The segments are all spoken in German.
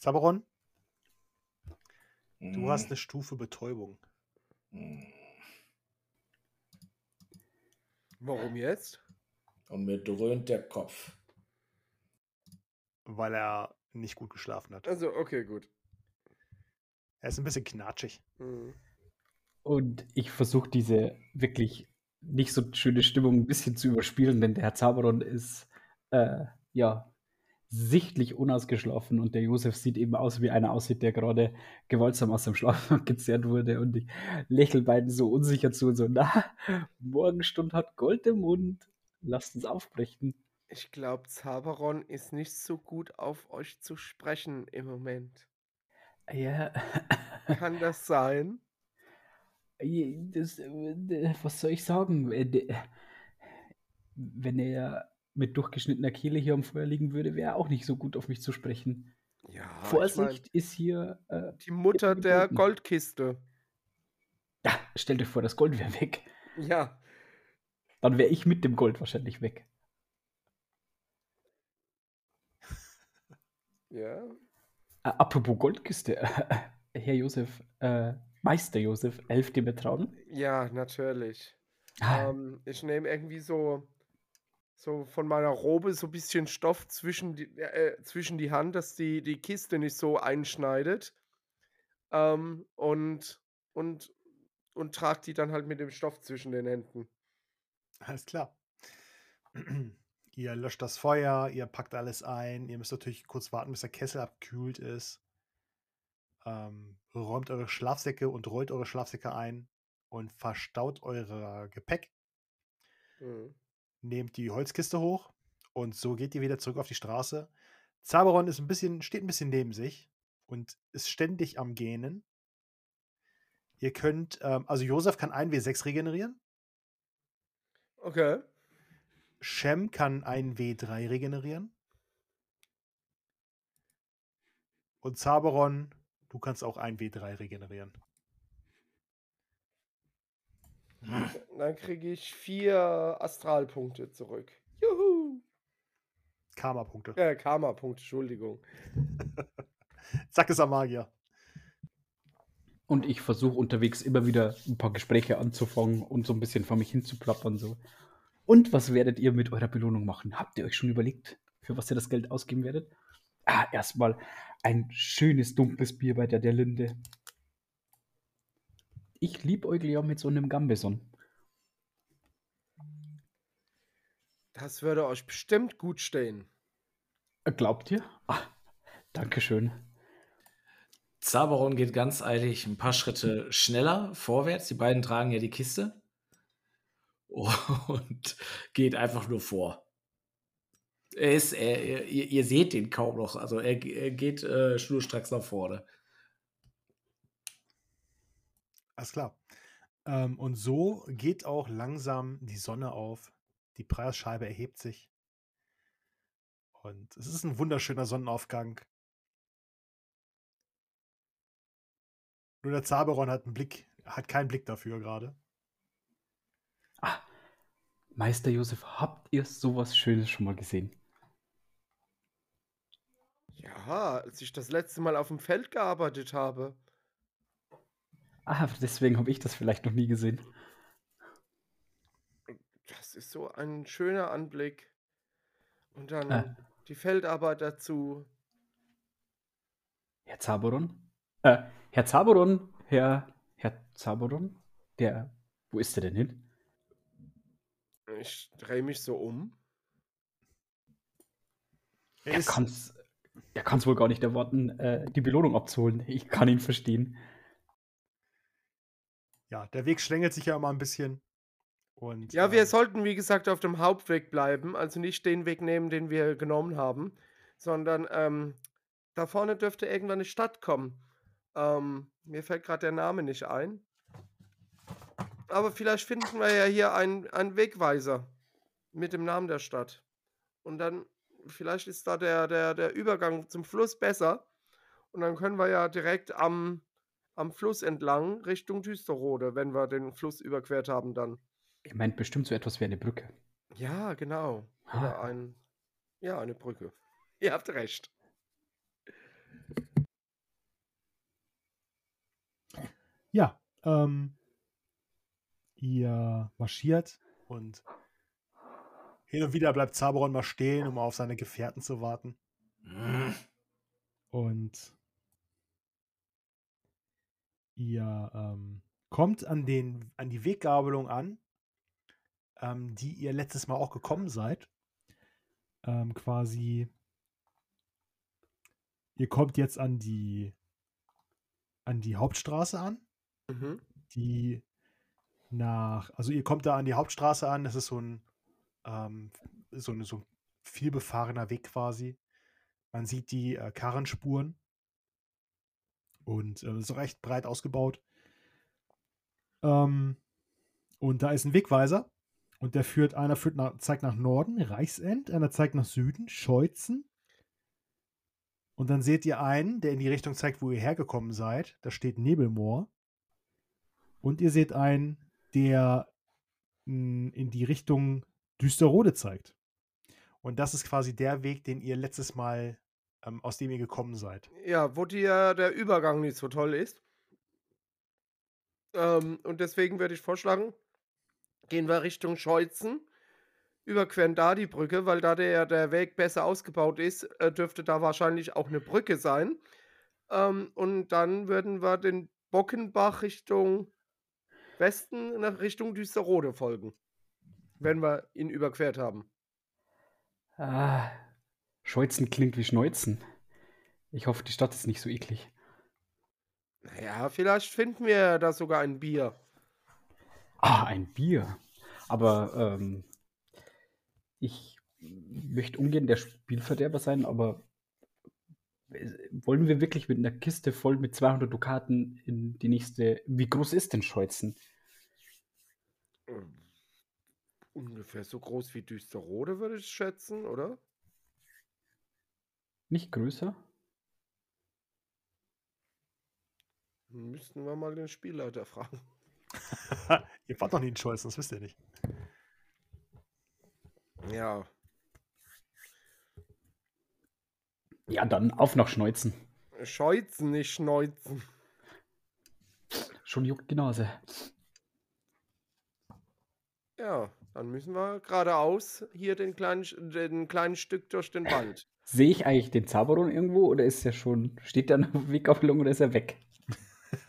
Zaberon, du hast eine Stufe Betäubung. Mhm. Warum jetzt? Und mir dröhnt der Kopf. weil er nicht gut geschlafen hat. Also, okay, gut. Er ist ein bisschen knatschig. Mhm. Und ich versuche diese wirklich nicht so schöne Stimmung ein bisschen zu überspielen, denn der Herr Zaberon ist äh, ja sichtlich unausgeschlafen und der Josef sieht eben aus, wie einer aussieht, der gerade gewaltsam aus dem Schlaf gezerrt wurde und ich lächle beiden so unsicher zu und so, na, Morgenstund hat Gold im Mund, lasst uns aufbrechen. Ich glaube, Zaberon ist nicht so gut auf euch zu sprechen im Moment. Ja, Kann das sein? das, äh, was soll ich sagen? Äh, Wenn er mit durchgeschnittener Kehle hier am Feuer liegen würde, wäre auch nicht so gut auf mich zu sprechen. Ja, ich mein, Vorsicht ist hier. Äh, die Mutter der. Goldkiste. ja, stell dir vor, das Gold wäre weg. Ja, Dann wäre ich mit dem Gold wahrscheinlich weg. ja. Äh, apropos Goldkiste, Herr Josef, äh, Meister Josef, helft ihr mir trauen? Ja, natürlich. Ah, Ähm, ich nehme irgendwie so, so von meiner Robe so ein bisschen Stoff zwischen die, äh, zwischen die Hand, dass die, die Kiste nicht so einschneidet. Ähm, und, und, und trage die dann halt mit dem Stoff zwischen den Händen. Alles klar. ihr löscht das Feuer, ihr packt alles ein. Ihr müsst natürlich kurz warten, bis der Kessel abgekühlt ist. Ähm, räumt eure Schlafsäcke und rollt eure Schlafsäcke ein und verstaut euer Gepäck. Mhm. Nehmt die Holzkiste hoch und so geht ihr wieder zurück auf die Straße. Zaberon ist ein bisschen, steht ein bisschen neben sich und ist ständig am Gähnen. Ihr könnt, ähm, also Josef kann 1W6 regenerieren. Okay. Shem kann ein W3 regenerieren. Und Zaberon, du kannst auch ein W3 regenerieren. Dann kriege ich vier Astralpunkte zurück. Juhu! Karma-Punkte. Äh, Karma-Punkte, Entschuldigung. Zack ist am Magier. Und ich versuche unterwegs immer wieder ein paar Gespräche anzufangen und so ein bisschen vor mich hin zu plappern. So. Und was werdet ihr mit eurer Belohnung machen? Habt ihr euch schon überlegt, für was ihr das Geld ausgeben werdet? Ah, erstmal ein schönes dunkles Bier bei der der Linde. Ich liebäugle ja mit so einem Gambeson. Das würde euch bestimmt gut stehen. Äh, Glaubt ihr? Ah, Dankeschön. Zaberon geht ganz eilig ein paar Schritte schneller vorwärts. Die beiden tragen ja die Kiste. Und geht einfach nur vor. Er ist, er, er, ihr, ihr seht den kaum noch. Also er, er geht äh, schnurstracks nach vorne. Alles klar. Ähm, und so geht auch langsam die Sonne auf. Die Preisscheibe erhebt sich. Und es ist ein wunderschöner Sonnenaufgang. Nur der Zaberon hat einen Blick, hat keinen Blick dafür gerade. Ah, Meister Josef, habt ihr sowas Schönes schon mal gesehen? Ja, als ich das letzte Mal auf dem Feld gearbeitet habe. Ah, deswegen habe ich das vielleicht noch nie gesehen. Das ist so ein schöner Anblick. Und dann Ah. die Feldarbeit dazu. Herr Zaboron? Äh, Herr Zaboron, Herr, Herr Zaboron? Der, wo ist der denn hin? Ich drehe mich so um. Er er kann's wohl gar nicht erwarten, äh, die Belohnung abzuholen. Ich kann ihn verstehen. Ja, der Weg schlängelt sich ja immer ein bisschen. Und, Ja, wir ähm, sollten, wie gesagt, auf dem Hauptweg bleiben. Also nicht den Weg nehmen, den wir genommen haben, sondern ähm, da vorne dürfte irgendwann eine Stadt kommen. Ähm, mir fällt gerade der Name nicht ein. Aber vielleicht finden wir ja hier einen, einen Wegweiser mit dem Namen der Stadt. Und dann, vielleicht ist da der, der, der Übergang zum Fluss besser. Und dann können wir ja direkt am, am Fluss entlang Richtung Düsterode, wenn wir den Fluss überquert haben dann. Ihr meint bestimmt so etwas wie eine Brücke. Ja, genau. Ha. Oder ein, ja, eine Brücke. Ihr habt recht. Ja, ähm, ihr marschiert und hin und wieder bleibt Zaberon mal stehen, um auf seine Gefährten zu warten. Hm. Und ihr ähm, kommt an, den, an die Weggabelung an, ähm, die ihr letztes Mal auch gekommen seid. Ähm, quasi, ihr kommt jetzt an die, an die Hauptstraße an, Mhm. die nach, also ihr kommt da an die Hauptstraße an, das ist so ein, ähm, so, eine, so ein vielbefahrener Weg quasi. Man sieht die äh, Karrenspuren und äh, ist recht breit ausgebaut. Ähm, und da ist ein Wegweiser und der führt, einer führt nach, zeigt nach Norden, Reichsend, einer zeigt nach Süden, Scheuzen. Und dann seht ihr einen, der in die Richtung zeigt, wo ihr hergekommen seid. Da steht Nebelmoor. Und ihr seht einen, der mh, in die Richtung Düsterrode zeigt. Und das ist quasi der Weg, den ihr letztes Mal, ähm, aus dem ihr gekommen seid. Ja, wo dir der Übergang nicht so toll ist. Ähm, und deswegen würde ich vorschlagen, gehen wir Richtung Scheuzen, überqueren da die Brücke, weil da der, der Weg besser ausgebaut ist, äh, dürfte da wahrscheinlich auch eine Brücke sein. Ähm, und dann würden wir den Bockenbach Richtung Westen nach Richtung Düsterrode folgen, wenn wir ihn überquert haben. Ah, Scheuzen klingt wie Schneuzen. Ich hoffe, die Stadt ist nicht so eklig. Naja, vielleicht finden wir da sogar ein Bier. Ah, ein Bier. Aber ähm, ich möchte ungern der Spielverderber sein, aber äh, wollen wir wirklich mit einer Kiste voll mit 200 Dukaten in die nächste. Wie groß ist denn Scheuzen? Ähm, Ungefähr so groß wie Düsterrode, würde ich schätzen, oder? Nicht größer? Müssten wir mal den Spielleiter fragen. ihr wart noch nie in Scholz, das wisst ihr nicht. Ja, Ja, dann auf nach Schneuzen. scheuzen, nicht schneuzen. Schon juckt die Nase. Ja, dann müssen wir geradeaus hier den kleinen, den kleinen Stück durch den Wald. Sehe ich eigentlich den Zaberon irgendwo oder ist er schon, steht der noch auf Wegaufstellung oder ist er weg?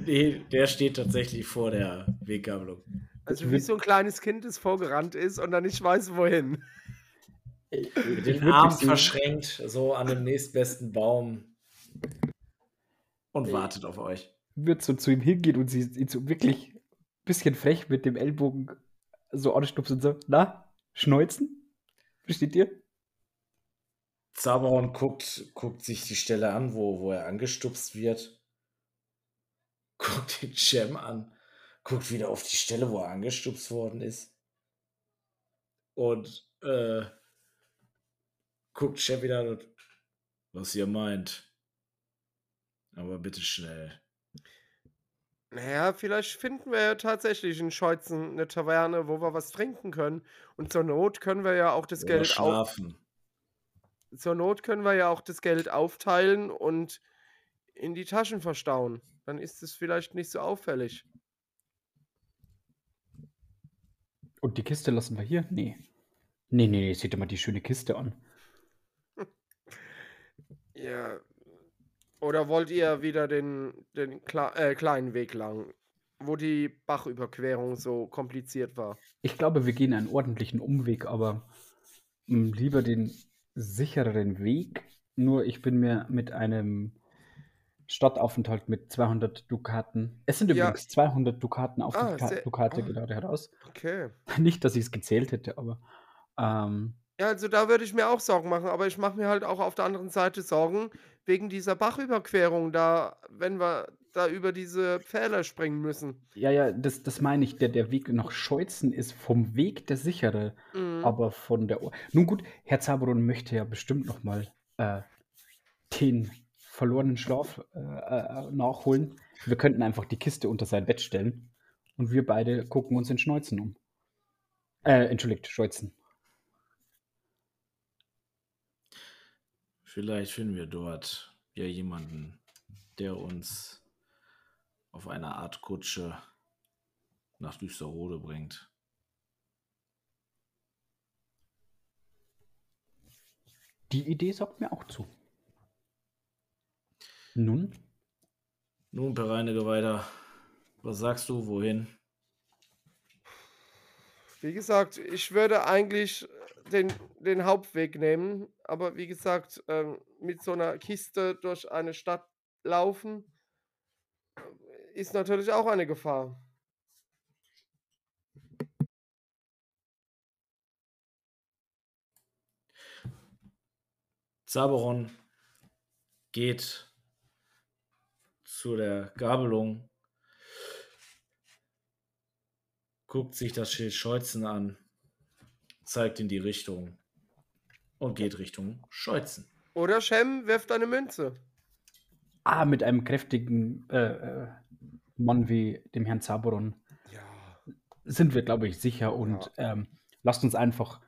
Nee, der steht tatsächlich vor der Weggabelung. Also Ich wie so ein kleines Kind, das vorgerannt ist und dann nicht weiß, wohin. Ich Mit den so- verschränkt, so an dem nächstbesten Baum. Und wartet auf euch. wird so zu ihm hingehen und sie ihn so wirklich bisschen frech mit dem Ellbogen so anstupsen und so, na, Schneuzen? Versteht ihr? Zaberon guckt, guckt sich die Stelle an, wo, wo er angestupst wird. Guckt den Cem an. Guckt wieder auf die Stelle, wo er angestupst worden ist. Und äh, guckt Cem wieder an und was ihr meint. Aber bitte schnell. Naja, vielleicht finden wir ja tatsächlich in Scheuzen eine Taverne, wo wir was trinken können. Und zur Not können wir ja auch das Oder Geld auf, schlafen. zur Not können wir ja auch das Geld aufteilen und in die Taschen verstauen. Dann ist es vielleicht nicht so auffällig. Und die Kiste lassen wir hier? Nee. Nee, nee, nee, seht ihr mal die schöne Kiste an. Ja. Oder wollt ihr wieder den, den Kle äh, kleinen Weg lang, wo die Bachüberquerung so kompliziert war? Ich glaube, wir gehen einen ordentlichen Umweg, aber mh, lieber den sichereren Weg. Nur ich bin mir mit einem Stadtaufenthalt mit 200 Dukaten. Es sind Ja. übrigens 200 Dukaten auf Ah, die Ka Dukate ah. gerade heraus. Okay. Nicht, dass ich es gezählt hätte, aber ähm, Ja, also da würde ich mir auch Sorgen machen, aber ich mache mir halt auch auf der anderen Seite Sorgen wegen dieser Bachüberquerung da, wenn wir da über diese Pfähle springen müssen. ja, ja, das, das meine ich. Der, der Weg nach Scheuzen ist vom Weg der sichere, Mhm. aber von der. O Nun gut, Herr Zaberon möchte ja bestimmt noch mal äh, den verlorenen Schlaf äh, äh, nachholen. Wir könnten einfach die Kiste unter sein Bett stellen und wir beide gucken uns in Schneuzen um. Äh, entschuldigt, Scheuzen. Vielleicht finden wir dort ja jemanden, der uns auf einer Art Kutsche nach Düsterrode bringt. Die Idee sagt mir auch zu. Nun? Nun, Per Reinegeweihter, was sagst du, wohin? Wie gesagt, ich würde eigentlich den, den Hauptweg nehmen, aber wie gesagt, ähm, mit so einer Kiste durch eine Stadt laufen äh, ist natürlich auch eine Gefahr. Zaberon geht zu der Gabelung, guckt sich das Schild Scheuzen an, zeigt in die Richtung und geht Richtung Scheuzen. Oder Shem wirft eine Münze. Ah, mit einem kräftigen äh, äh, Mann wie dem Herrn Zaboron Ja. sind wir, glaube ich, sicher. Und ähm, lasst uns einfach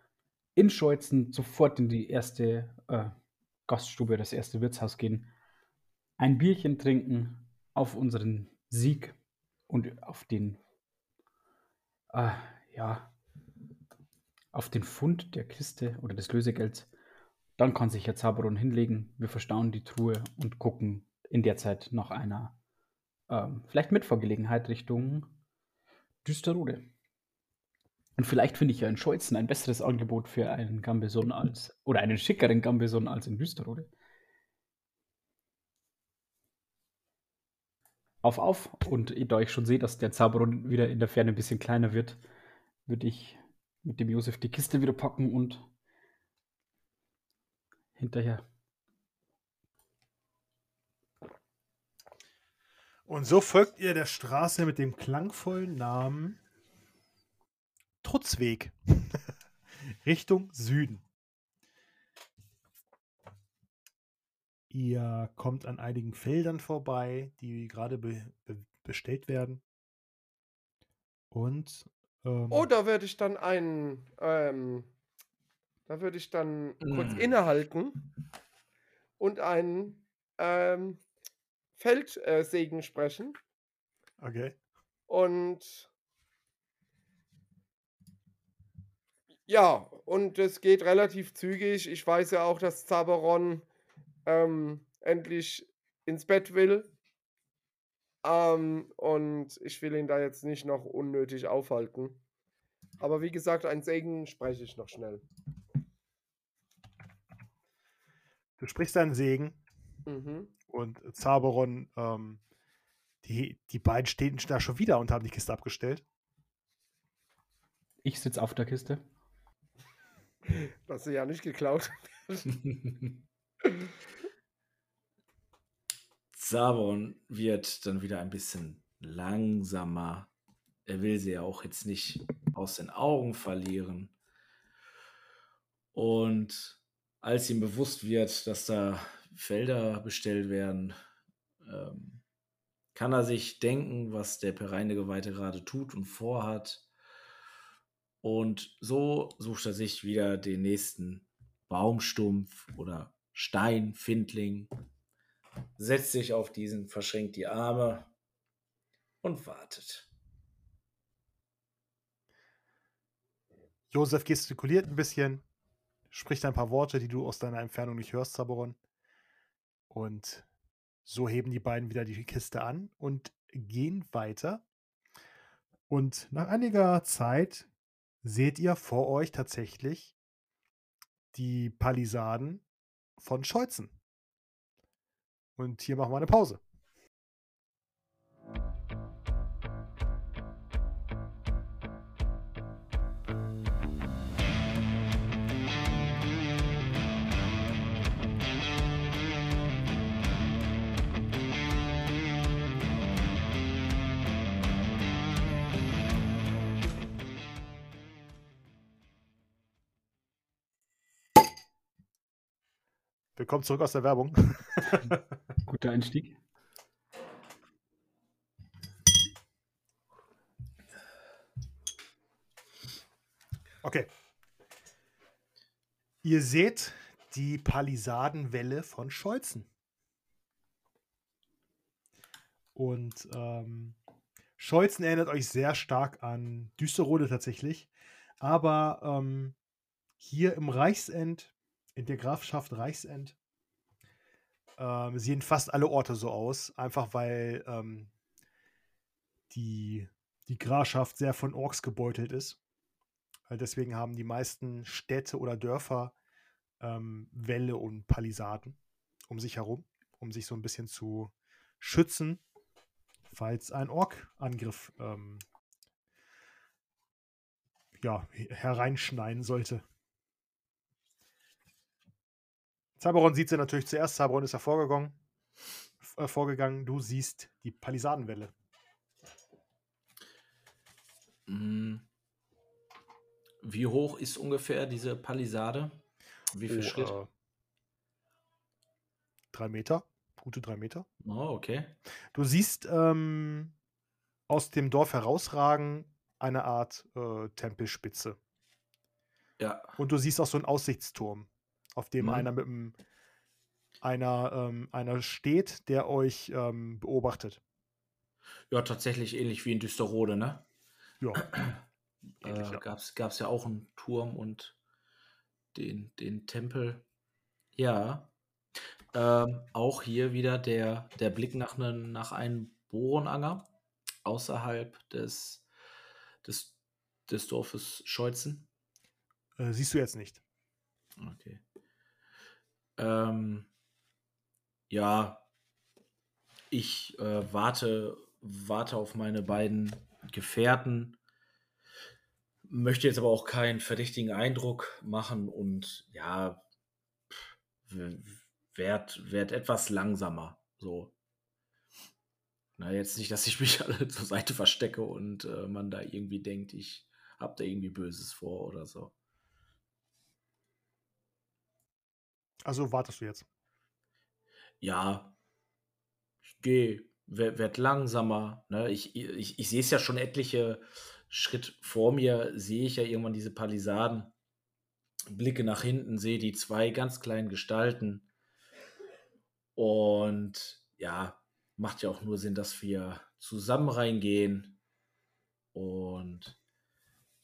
in Scheuzen sofort in die erste äh, Gaststube, das erste Wirtshaus gehen, ein Bierchen trinken auf unseren Sieg und auf den, äh, ja, auf den Fund der Kiste oder des Lösegelds. Dann kann sich Herr Zaberon hinlegen. Wir verstauen die Truhe und gucken in der Zeit nach einer ähm, vielleicht Mitfahrgelegenheit Richtung Düsterode. Und vielleicht finde ich ja in Scheuzen ein besseres Angebot für einen Gambeson als, oder einen schickeren Gambeson als in Düsterode. Auf, auf. Und da ich schon sehe, dass der Zaberon wieder in der Ferne ein bisschen kleiner wird, würde ich mit dem Josef die Kiste wieder packen und hinterher. Und so folgt ihr der Straße mit dem klangvollen Namen Trutzweg Richtung Süden. Ihr kommt an einigen Feldern vorbei, die gerade be be bestellt werden. Und ähm, Oh, da würde ich dann einen, ähm, da würde ich dann kurz Mm. innehalten und einen ähm, Feldsegen sprechen. okay. Und ja, und es geht relativ zügig. Ich weiß ja auch, dass Zaberon ähm, endlich ins Bett will. Ähm, und ich will ihn da jetzt nicht noch unnötig aufhalten. Aber wie gesagt, ein Segen spreche ich noch schnell. Du sprichst deinen Segen Mhm. und Zaberon, ähm, die, die beiden stehen da schon wieder und haben die Kiste abgestellt. Ich sitze auf der Kiste. Das sie ja nicht geklaut. Sabon wird dann wieder ein bisschen langsamer. Er will sie ja auch jetzt nicht aus den Augen verlieren. Und als ihm bewusst wird, dass da Felder bestellt werden, ähm, kann er sich denken, was der Pereinegeweihte gerade tut und vorhat. Und so sucht er sich wieder den nächsten Baumstumpf oder Steinfindling, setzt sich auf diesen, verschränkt die Arme und wartet. Josef gestikuliert ein bisschen, spricht ein paar Worte, die du aus deiner Entfernung nicht hörst, Zaberon. Und so heben die beiden wieder die Kiste an und gehen weiter. Und nach einiger Zeit seht ihr vor euch tatsächlich die Palisaden von Scheuzen. Und hier machen wir eine Pause. Willkommen zurück aus der Werbung. Guter Einstieg. Okay. Ihr seht die Palisadenwelle von Scholzen. Und ähm, Scholzen erinnert euch sehr stark an Düsterode tatsächlich. Aber ähm, hier im Reichsend, in der Grafschaft Reichsend, ähm, sehen fast alle Orte so aus. Einfach weil ähm, die, die Grafschaft sehr von Orks gebeutelt ist. Deswegen haben die meisten Städte oder Dörfer ähm, Wälle und Palisaden um sich herum, um sich so ein bisschen zu schützen, falls ein Ork-Angriff ähm, ja, hereinschneiden sollte. Zaberon sieht sie natürlich zuerst. Zaberon ist hervorgegangen. Äh, vorgegangen. Du siehst die Palisadenwelle. Mm. Wie hoch ist ungefähr diese Palisade? Wie viel Oh, Schritt? äh, drei Meter. Gute drei Meter. Oh, okay. Du siehst ähm, aus dem Dorf herausragen eine Art äh, Tempelspitze. Ja. Und du siehst auch so einen Aussichtsturm, auf dem Mhm. einer mit einem einer, ähm, einer steht, der euch ähm, beobachtet. Ja, tatsächlich ähnlich wie in Düsterode, ne? Ja. Ähnlich, Äh, gab's, gab's ja auch einen Turm und den, den Tempel. Ja. Ähm, auch hier wieder der, der Blick nach, ne, nach einem Bohrenanger außerhalb des, des, des Dorfes Scheuzen. Äh, siehst du jetzt nicht. Okay. Ähm, ja, ich äh, warte, warte auf meine beiden Gefährten, möchte jetzt aber auch keinen verdächtigen Eindruck machen und ja, werd, werd etwas langsamer. So. Na, jetzt nicht, dass ich mich alle zur Seite verstecke und äh, man da irgendwie denkt, ich hab da irgendwie Böses vor oder so. Also wartest du jetzt. ja, ich gehe, werd, langsamer. Ne? Ich, ich, ich sehe es ja schon etliche Schritt vor mir, sehe ich ja irgendwann diese Palisaden. Blicke nach hinten, sehe die zwei ganz kleinen Gestalten. Und ja, macht ja auch nur Sinn, dass wir zusammen reingehen. Und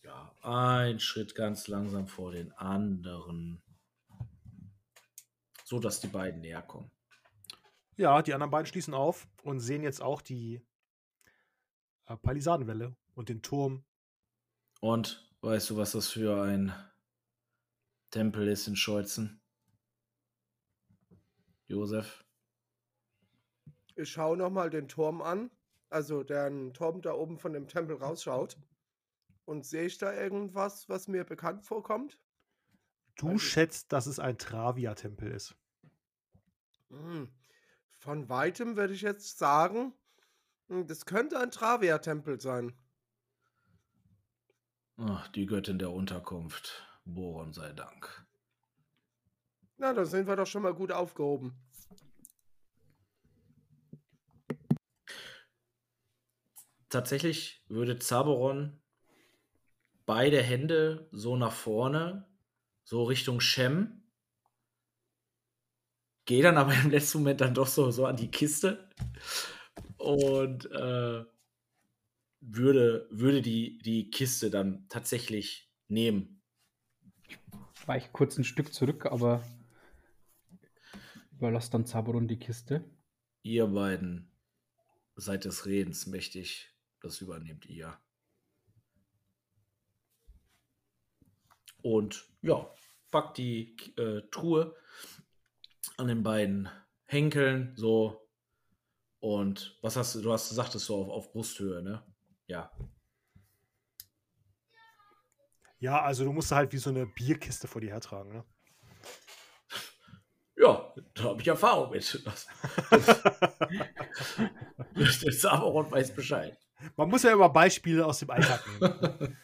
ja, ein Schritt ganz langsam vor den anderen. So dass die beiden näher kommen. Ja, die anderen beiden schließen auf und sehen jetzt auch die äh, Palisadenwelle und den Turm. Und weißt du, was das für ein Tempel ist in Scheuzen? Josef? Ich schaue nochmal den Turm an, also der Turm da oben von dem Tempel rausschaut. Und sehe ich da irgendwas, was mir bekannt vorkommt? Du ich. schätzt, dass es ein Travia-Tempel ist. Hm. Von weitem würde ich jetzt sagen, hm, das könnte ein Travia-Tempel sein. Ach, die Göttin der Unterkunft. Boron sei Dank. Na, da sind wir doch schon mal gut aufgehoben. Tatsächlich würde Zaberon beide Hände so nach vorne, so Richtung Shem. Gehe dann aber im letzten Moment dann doch so, so an die Kiste und äh, würde, würde die, die Kiste dann tatsächlich nehmen. Weich kurz ein Stück zurück, aber überlass dann Zaberon die Kiste. Ihr beiden seid des Redens mächtig. Das übernehmt ihr. Und ja, packt die äh, Truhe an den beiden Henkeln so. Und was hast du, du hast gesagt, es so auf, auf Brusthöhe, ne? Ja. Ja, also du musst halt wie so eine Bierkiste vor dir hertragen. Ne? Ja, da habe ich Erfahrung mit. Das, der Saberon weiß Bescheid. Man muss ja immer Beispiele aus dem Alltag nehmen.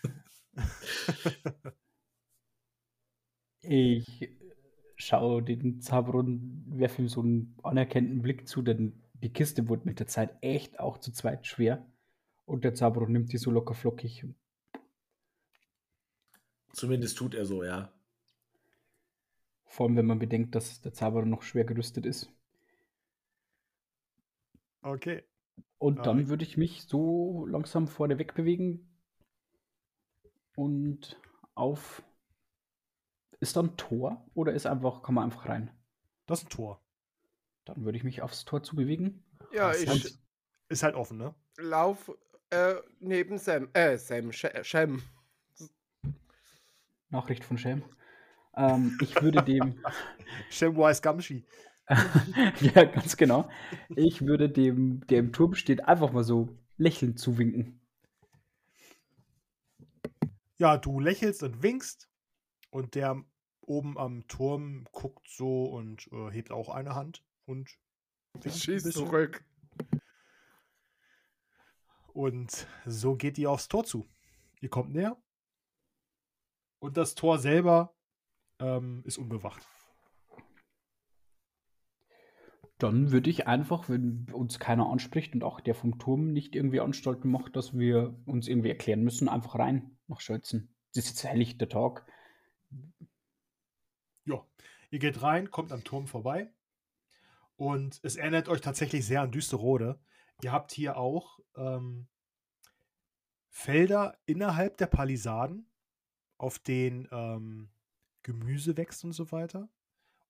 Ich schaue den Zaberon, werfe ihm so einen anerkennenden Blick zu, denn die Kiste wurde mit der Zeit echt auch zu zweit schwer. Und der Zaberon nimmt die so locker flockig. Zumindest tut er so, ja. Vor allem, wenn man bedenkt, dass der Zaberon noch schwer gerüstet ist. Okay. Und dann würde ich mich so langsam vorne weg bewegen und auf. Ist da ein Tor oder ist einfach, kann man einfach rein? das ist ein Tor. Dann würde ich mich aufs Tor zu bewegen. Ja, Das ich ist halt offen, ne? lauf äh, neben Sam, äh, Sam, Sh- Shem. Nachricht von Sham. Ähm, ich würde dem. Shamwise Gamshi. ja, ganz genau. Ich würde dem, der im Turm steht, einfach mal so lächelnd zuwinken. Ja, du lächelst und winkst und der oben am Turm guckt so und äh, hebt auch eine Hand und winkt ein Schieß bisschen. zurück. Und so geht ihr aufs Tor zu. Ihr kommt näher und das Tor selber ähm, ist unbewacht. Dann würde ich einfach, wenn uns keiner anspricht und auch der vom Turm nicht irgendwie Anstalten macht, dass wir uns irgendwie erklären müssen, einfach rein nach Schölzen. Es ist jetzt helllichter Tag. Ja, ihr geht rein, kommt am Turm vorbei und es erinnert euch tatsächlich sehr an Düsterode. Ihr habt hier auch ähm, Felder innerhalb der Palisaden, auf denen ähm, Gemüse wächst und so weiter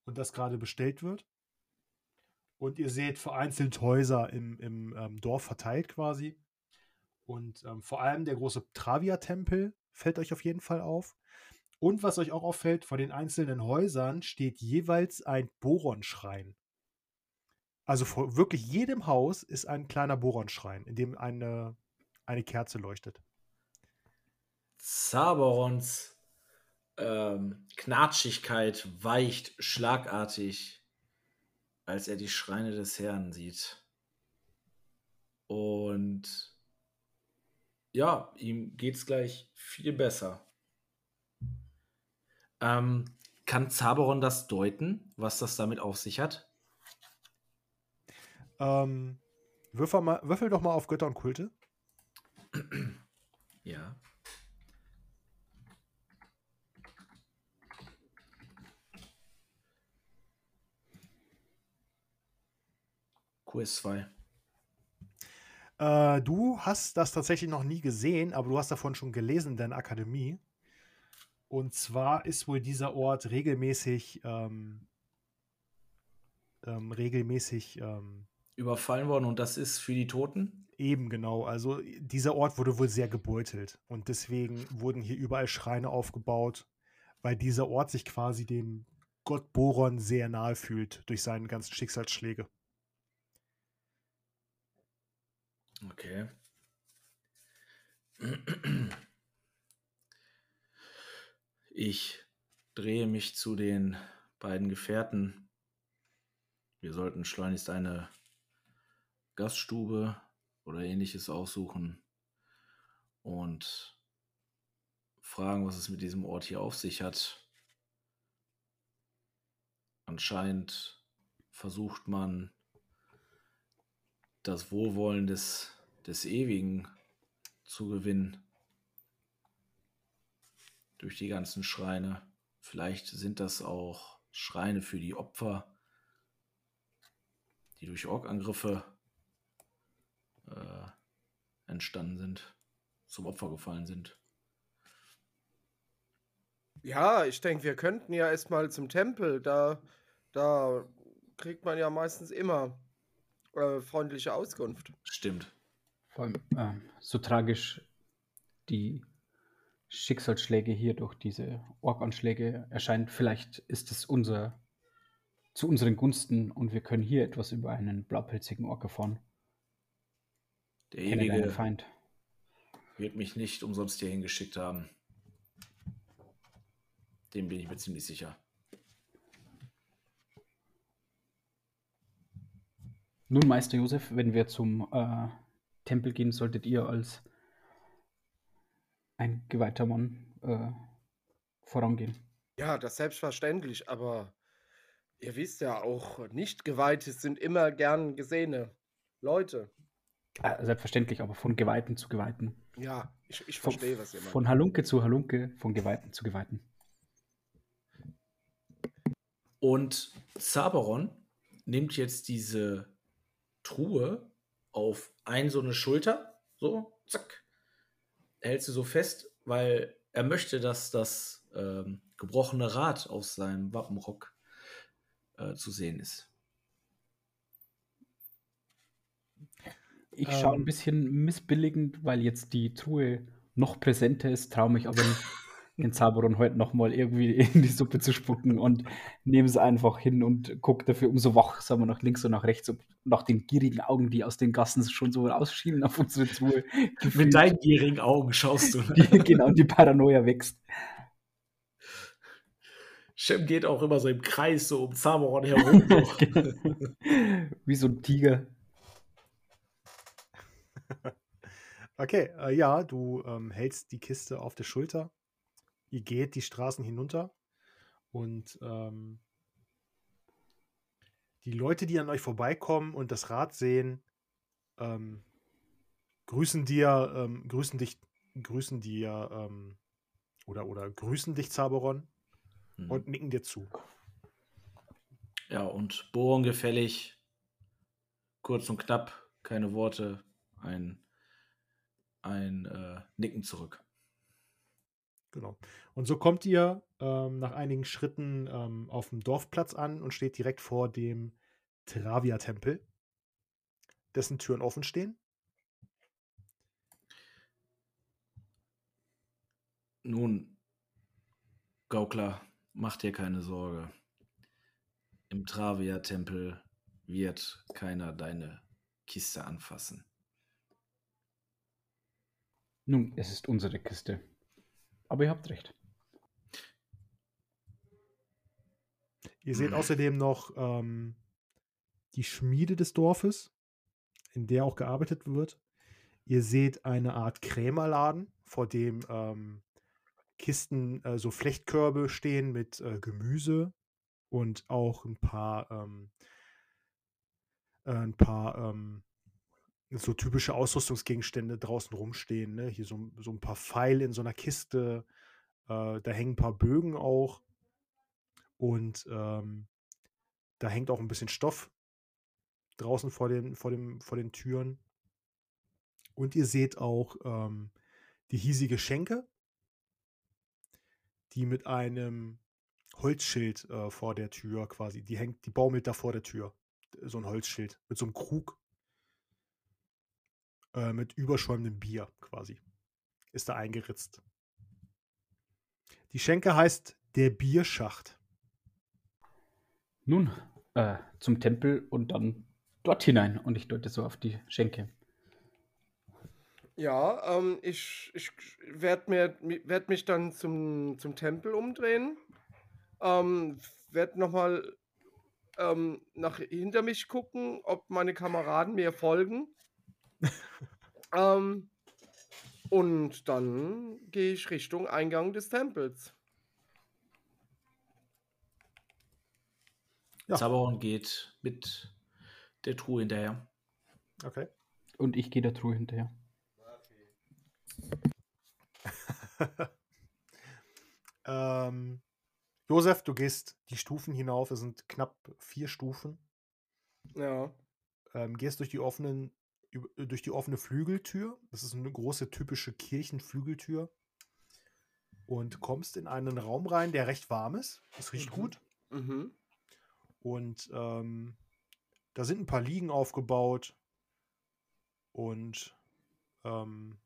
und das gerade bestellt wird. Und ihr seht vereinzelt Häuser im, im ähm, Dorf verteilt quasi. Und ähm, vor allem der große Travia-Tempel fällt euch auf jeden Fall auf. Und was euch auch auffällt, vor den einzelnen Häusern steht jeweils ein Boronschrein. Also vor wirklich jedem Haus ist ein kleiner Boronschrein, in dem eine, eine Kerze leuchtet. Zaberons ähm, Knatschigkeit weicht schlagartig, als er die Schreine des Herrn sieht. Und ja, ihm geht's gleich viel besser. Ähm, kann Zaberon das deuten, was das damit auf sich hat? Ähm, würfel, mal, würfel doch mal auf Götter und Kulte. Ja. QS2. Äh, du hast das tatsächlich noch nie gesehen, aber du hast davon schon gelesen in deiner Akademie. Und zwar ist wohl dieser Ort regelmäßig, ähm, ähm, regelmäßig ähm, Überfallen worden und das ist für die Toten? eben genau. Also dieser Ort wurde wohl sehr gebeutelt und deswegen wurden hier überall Schreine aufgebaut, weil dieser Ort sich quasi dem Gott Boron sehr nahe fühlt durch seine ganzen Schicksalsschläge. Okay. Ich drehe mich zu den beiden Gefährten. Wir sollten schleunigst eine Gaststube oder ähnliches aussuchen und fragen, was es mit diesem Ort hier auf sich hat. Anscheinend versucht man das Wohlwollen des, des Ewigen zu gewinnen. Durch die ganzen Schreine. Vielleicht sind das auch Schreine für die Opfer, die durch Orkangriffe äh, entstanden sind, zum Opfer gefallen sind. Ja, ich denke, wir könnten ja erstmal zum Tempel. Da, da kriegt man ja meistens immer äh, freundliche Auskunft. Stimmt. Vor allem, ähm, so tragisch die Schicksalsschläge hier durch diese Orkanschläge erscheint, vielleicht ist es unser zu unseren Gunsten und wir können hier etwas über einen blaupelzigen Ork erfahren. Der Kenne Ewige Feind. wird mich nicht umsonst hier hingeschickt haben. Dem bin ich mir ziemlich sicher. Nun, Meister Josef, wenn wir zum äh, Tempel gehen, solltet ihr als ein geweihter Mann äh, vorangehen. Ja, das selbstverständlich, aber ihr wisst ja auch, nicht Geweihte sind immer gern gesehene Leute. Äh, selbstverständlich, aber von Geweihten zu Geweihten. Ja, ich, ich Von, verstehe, was ihr meint. von Halunke zu Halunke, von Geweihten zu Geweihten. Und Zaberon nimmt jetzt diese Truhe auf ein so eine Schulter, so, zack, hältst du so fest, weil er möchte, dass das ähm, gebrochene Rad aus seinem Wappenrock äh, zu sehen ist. Ich schaue ein Ähm. bisschen missbilligend, weil jetzt die Truhe noch präsenter ist, traue mich aber nicht, den Zauberon heute nochmal irgendwie in die Suppe zu spucken und nehme es einfach hin und gucke dafür umso wachsamer nach links und nach rechts und nach den gierigen Augen, die aus den Gassen schon so rausschielen auf unsere gefühlt. Mit deinen gierigen Augen schaust du. die, genau, die Paranoia wächst. Shem geht auch immer so im Kreis, so um Zamoron herum. So. Wie so ein Tiger. Okay, äh, ja, du ähm, hältst die Kiste auf der Schulter. Ihr geht die Straßen hinunter und ähm, die Leute, die an euch vorbeikommen und das Rad sehen, ähm, grüßen dir, ähm, grüßen dich, grüßen dir ähm, oder oder grüßen dich, Zaberon, Hm. und nicken dir zu. Ja, und Bohren gefällig, kurz und knapp, keine Worte, ein, ein äh, Nicken zurück. Genau. Und so kommt ihr ähm, nach einigen Schritten ähm, auf dem Dorfplatz an und steht direkt vor dem Travia-Tempel, dessen Türen offen stehen. Nun, Gaukler, mach dir keine Sorge. Im Travia-Tempel wird keiner deine Kiste anfassen. Nun, es ist unsere Kiste. Aber ihr habt recht. Ihr seht außerdem noch ähm, die Schmiede des Dorfes, in der auch gearbeitet wird. Ihr seht eine Art Krämerladen, vor dem ähm, Kisten, äh, so Flechtkörbe stehen mit äh, Gemüse und auch ein paar, ähm, äh, ein paar ähm, so typische Ausrüstungsgegenstände draußen rumstehen. Ne? Hier so, so ein paar Pfeile in so einer Kiste. Äh, da hängen ein paar Bögen auch. Und ähm, da hängt auch ein bisschen Stoff draußen vor den, vor dem, vor den Türen. Und ihr seht auch ähm, die hiesige Schenke, die mit einem Holzschild äh, vor der Tür quasi, die hängt, die baumelt da vor der Tür. So ein Holzschild mit so einem Krug äh, mit überschäumendem Bier quasi. Ist da eingeritzt. Die Schenke heißt der Bierschacht. Nun, äh, zum Tempel und dann dort hinein. Und ich deute so auf die Schenke. Ja, ähm, ich, ich werde mir, werd mich dann zum, zum Tempel umdrehen. Ähm, werde nochmal ähm, nach hinter mich gucken, ob meine Kameraden mir folgen. Ähm, und dann gehe ich Richtung Eingang des Tempels. Ja. Zaberon geht mit der Truhe hinterher. Okay. Und ich gehe der Truhe hinterher. ähm, Josef, du gehst die Stufen hinauf, es sind knapp vier Stufen. Ja. Ähm, gehst durch die offenen, durch die offene Flügeltür. Das ist eine große typische Kirchenflügeltür. Und kommst in einen Raum rein, der recht warm ist. Es riecht Mhm. gut. Mhm. Und ähm, da sind ein paar Liegen aufgebaut. Und ähm,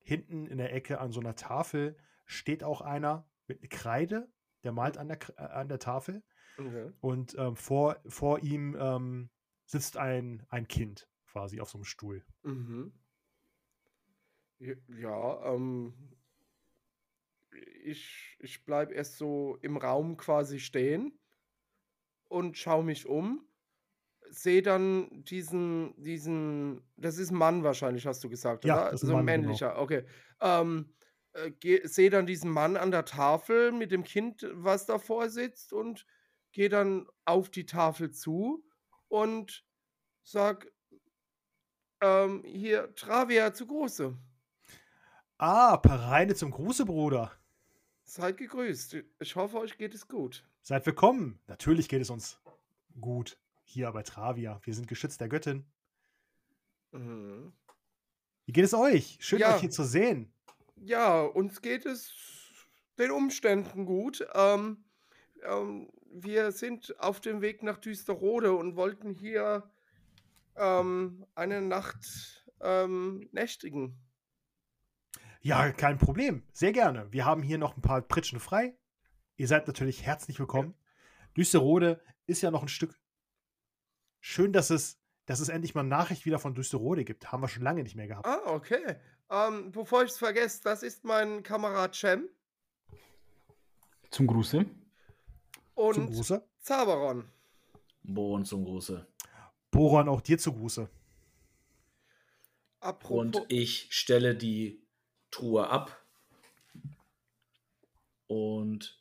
hinten in der Ecke an so einer Tafel steht auch einer mit Kreide. Der malt an der, äh, an der Tafel. Okay. Und ähm, vor, vor ihm ähm, sitzt ein, ein Kind quasi auf so einem Stuhl. Mhm. Ja, ähm, ich, ich bleibe erst so im Raum quasi stehen und schaue mich um. Sehe dann diesen, diesen, das ist ein Mann wahrscheinlich, hast du gesagt, Ja, oder? das ist so ein Mann, genau. männlicher, okay. Ähm, äh, sehe dann diesen Mann an der Tafel mit dem Kind, was davor sitzt und gehe dann auf die Tafel zu und sag, ähm, hier, Travia zu Große. Ah, Pareine zum Gruße, Bruder. Seid gegrüßt. Ich hoffe, euch geht es gut. Seid willkommen. Natürlich geht es uns gut hier bei Travia. Wir sind geschützt der Göttin. Mhm. Wie geht es euch? Schön, Ja. euch hier zu sehen. Ja, uns geht es den Umständen gut. Ähm, ähm, wir sind auf dem Weg nach Düsterode und wollten hier ähm, eine Nacht ähm, nächtigen. Ja, kein Problem. Sehr gerne. Wir haben hier noch ein paar Pritschen frei. Ihr seid natürlich herzlich willkommen. Düsterode ist ja noch ein Stück. Schön, dass es, dass es endlich mal Nachricht wieder von Düsterode gibt. Haben wir schon lange nicht mehr gehabt. Ah, okay. Ähm, bevor ich es vergesse, das ist mein Kamerad Cem Zum Gruße. und Zum Gruße. Zaberon. Bohren zum Gruße. Boron, auch dir zu Gruße. Apropos, Und ich stelle die Truhe ab und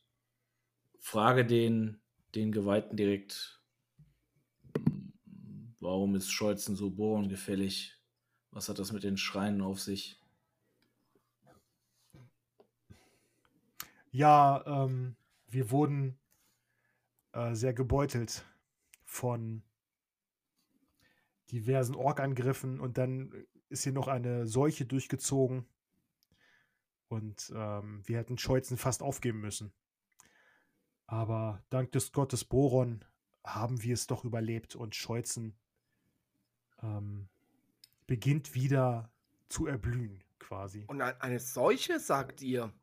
frage den, den Geweihten direkt, warum ist Scholzen so bohrengefällig? Was hat das mit den Schreinen auf sich? Ja, ähm, wir wurden äh, sehr gebeutelt von diversen Orkangriffen und dann ist hier noch eine Seuche durchgezogen und ähm, wir hätten Scheuzen fast aufgeben müssen. Aber dank des Gottes Boron haben wir es doch überlebt und Scheuzen ähm, beginnt wieder zu erblühen, quasi. und ein- eine Seuche, sagt ihr?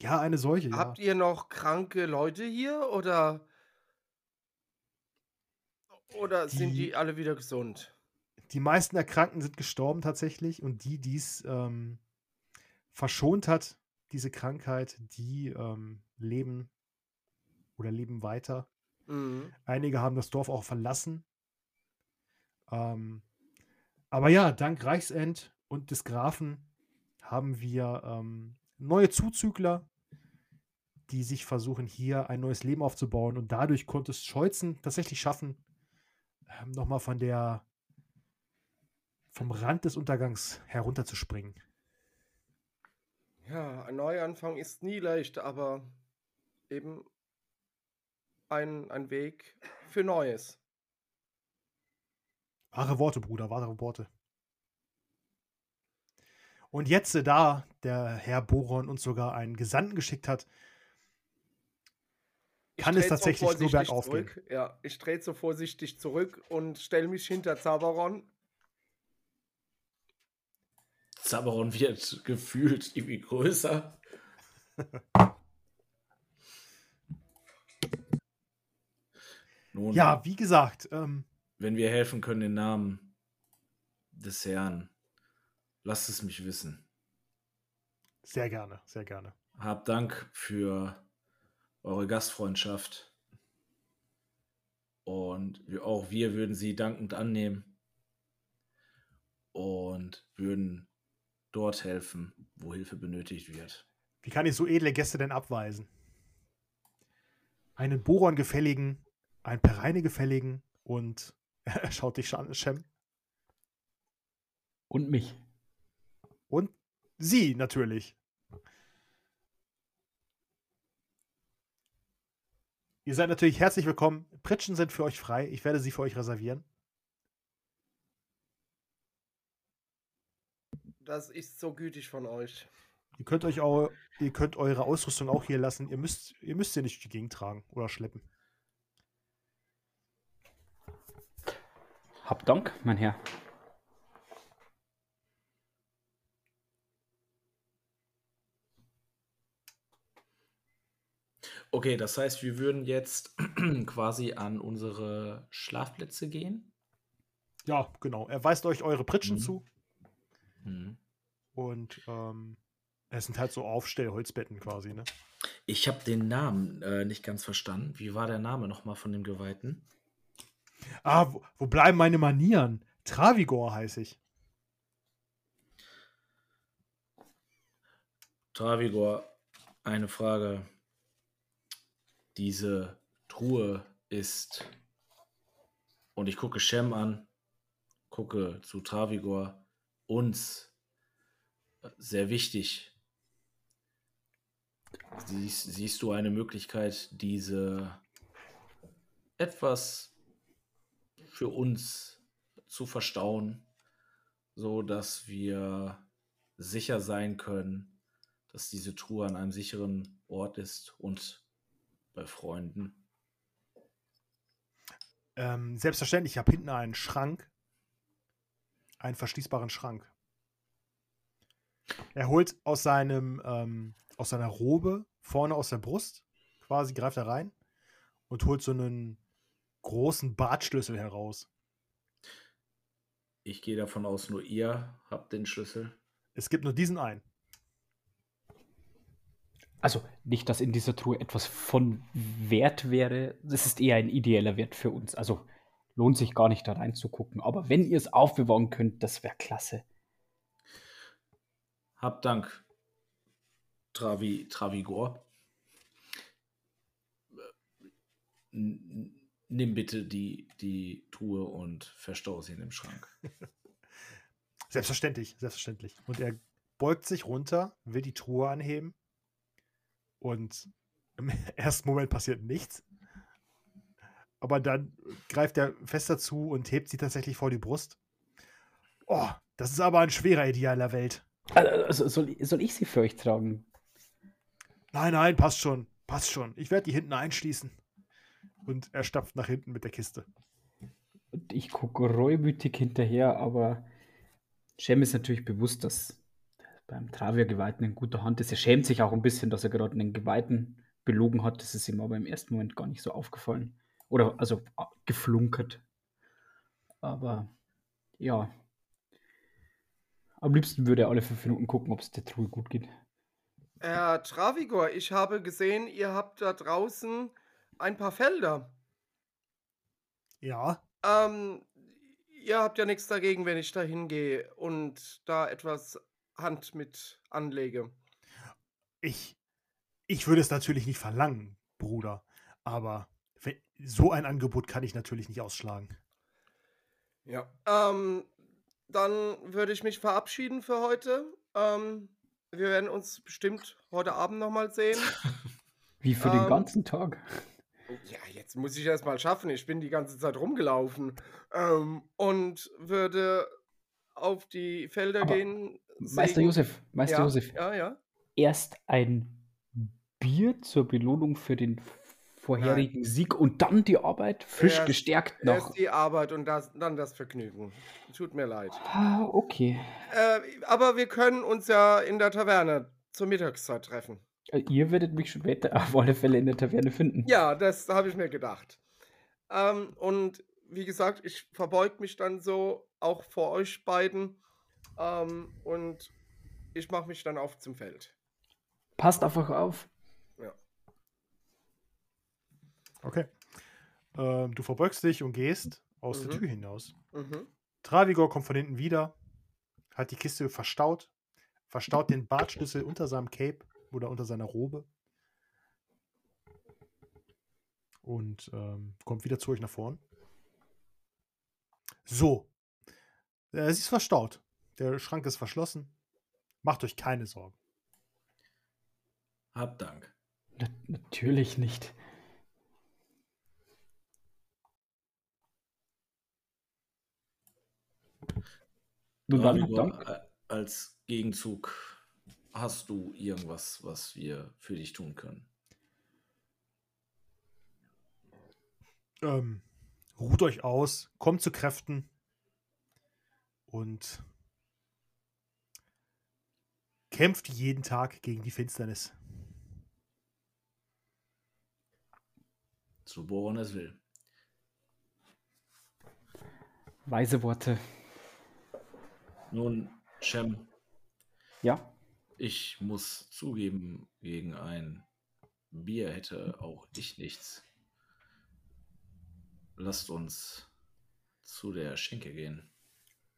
Ja, eine Seuche, ja. Habt ihr noch kranke Leute hier oder oder sind Die- die alle wieder gesund? Die meisten Erkrankten sind gestorben tatsächlich und die, die es ähm, verschont hat, diese Krankheit, die ähm, leben oder leben weiter. Mhm. Einige haben das Dorf auch verlassen. Ähm, aber ja, dank Reichsend und des Grafen haben wir ähm, neue Zuzügler, die sich versuchen, hier ein neues Leben aufzubauen. Und dadurch konnte es Scholzen tatsächlich schaffen, ähm, nochmal von der vom Rand des Untergangs herunterzuspringen. Ja, ein Neuanfang ist nie leicht, aber eben ein, ein Weg für Neues. Wahre Worte, Bruder, wahre Worte. Und jetzt, äh, da der Herr Boron uns sogar einen Gesandten geschickt hat, Kann es so tatsächlich nur vorsichtig bergauf gehen. zurück. Ja, ich trete so vorsichtig zurück und stelle mich hinter Zaberon. Zaberon wird gefühlt irgendwie größer. Nun, ja, wie gesagt, ähm, wenn wir helfen können im Namen des Herrn, lasst es mich wissen. sehr gerne, sehr gerne. Habt Dank für eure Gastfreundschaft. Und auch wir würden sie dankend annehmen und würden dort helfen, wo Hilfe benötigt wird. Wie kann ich so edle Gäste denn abweisen? Einen Boron gefälligen, einen Pereine gefälligen und er schaut dich an, Shem. Und mich. Und sie natürlich. Ihr seid natürlich herzlich willkommen. Pritschen sind für euch frei. Ich werde sie für euch reservieren. Das ist so gütig von euch. Ihr könnt euch auch, ihr könnt eure Ausrüstung auch hier lassen. Ihr müsst, ihr müsst sie nicht durch die Gegend tragen oder schleppen. Hab Dank, mein Herr. Okay, das heißt, wir würden jetzt quasi an unsere Schlafplätze gehen. Ja, genau. Er weist euch eure Pritschen Mhm. zu Hm. und ähm, es sind halt so Aufstellholzbetten quasi, ne? Ich habe den Namen äh, nicht ganz verstanden. Wie war der Name nochmal von dem Geweihten? Ah, wo, wo bleiben meine Manieren? Travigor heiße ich. Travigor, eine Frage. Diese Truhe ist, und ich gucke Shem an, gucke zu Travigor, uns äh, sehr wichtig. Siehst, siehst du eine Möglichkeit, diese etwas für uns zu verstauen, so dass wir sicher sein können, dass diese Truhe an einem sicheren Ort ist und bei Freunden. Ähm, selbstverständlich, ich habe hinten einen Schrank, einen verschließbaren Schrank. Er holt aus seinem, ähm, aus seiner Robe vorne aus der Brust, quasi greift er rein und holt so einen großen Bartschlüssel heraus. Ich gehe davon aus, nur ihr habt den Schlüssel. Es gibt nur diesen einen. Also nicht, dass in dieser Truhe etwas von Wert wäre. Es ist eher ein ideeller Wert für uns. Also lohnt sich gar nicht da reinzugucken. Aber wenn ihr es aufbewahren könnt, das wäre klasse. Hab Dank, Travi, Travigor. N- Nimm bitte die, die Truhe und verstaue sie in dem Schrank. Selbstverständlich, selbstverständlich. Und er beugt sich runter, will die Truhe anheben. Und im ersten Moment passiert nichts. Aber dann greift er fest dazu und hebt sie tatsächlich vor die Brust. Oh, das ist aber ein schwerer idealer Welt. Also soll, soll ich sie für euch tragen? Nein, nein, passt schon. Passt schon. Ich werde die hinten einschließen. Und er stapft nach hinten mit der Kiste. Und ich gucke reumütig hinterher, aber Shem ist natürlich bewusst, dass beim Travier-Geweihten in guter Hand ist. Er schämt sich auch ein bisschen, dass er gerade einen Geweihten belogen hat. Das ist ihm aber im ersten Moment gar nicht so aufgefallen. Oder also geflunkert. Aber ja. Am liebsten würde er alle fünf Minuten gucken, ob es der Truhe gut geht. Herr Travigor, ich habe gesehen, ihr habt da draußen ein paar Felder. Ja, Ähm, ihr habt ja nichts dagegen, wenn ich da hingehe und da etwas Hand mit anlege. ich, ich würde es natürlich nicht verlangen, Bruder. Aber so ein Angebot kann ich natürlich nicht ausschlagen. Ja. Ähm, dann würde ich mich verabschieden für heute. Ähm, wir werden uns bestimmt heute Abend nochmal sehen. Wie für den Ähm, ganzen Tag. Ja, jetzt muss ich erst mal schaffen. Ich bin die ganze Zeit rumgelaufen. Ähm, und würde auf die Felder Aber gehen. Meister. Josef, Meister ja, Josef, Ja, ja. erst ein Bier zur Belohnung für den vorherigen Sieg und dann die Arbeit, frisch Erst- gestärkt nach. Erst die Arbeit und das, dann das Vergnügen. Tut mir leid. Ah, okay. Äh, aber wir können uns ja in der Taverne zur Mittagszeit treffen. Äh, Ihr werdet mich später auf alle Fälle in der Taverne finden. Ja, das habe ich mir gedacht. Ähm, und wie gesagt, ich verbeug mich dann so auch vor euch beiden. Ähm, und ich mache mich dann auf zum Feld. Passt einfach auf. Ja. Okay. Ähm, du verbeugst dich und gehst aus der Mhm. Tür hinaus. Mhm. Travigor kommt von hinten wieder, hat die Kiste verstaut, verstaut den Bartschlüssel unter seinem Cape oder unter seiner Robe und ähm, kommt wieder zu euch nach vorn. So, äh, sie ist verstaut. Der Schrank ist verschlossen. Macht euch keine Sorgen. Hab Dank. Na, natürlich nicht. Danke. äh, als Gegenzug hast du irgendwas, was wir für dich tun können. Ähm, ruht euch aus, kommt zu Kräften und kämpft jeden Tag gegen die Finsternis. So bohren es will. Weise Worte. Nun, Shem, Ja, ich muss zugeben, gegen ein Bier hätte auch ich nichts. Lasst uns zu der Schenke gehen.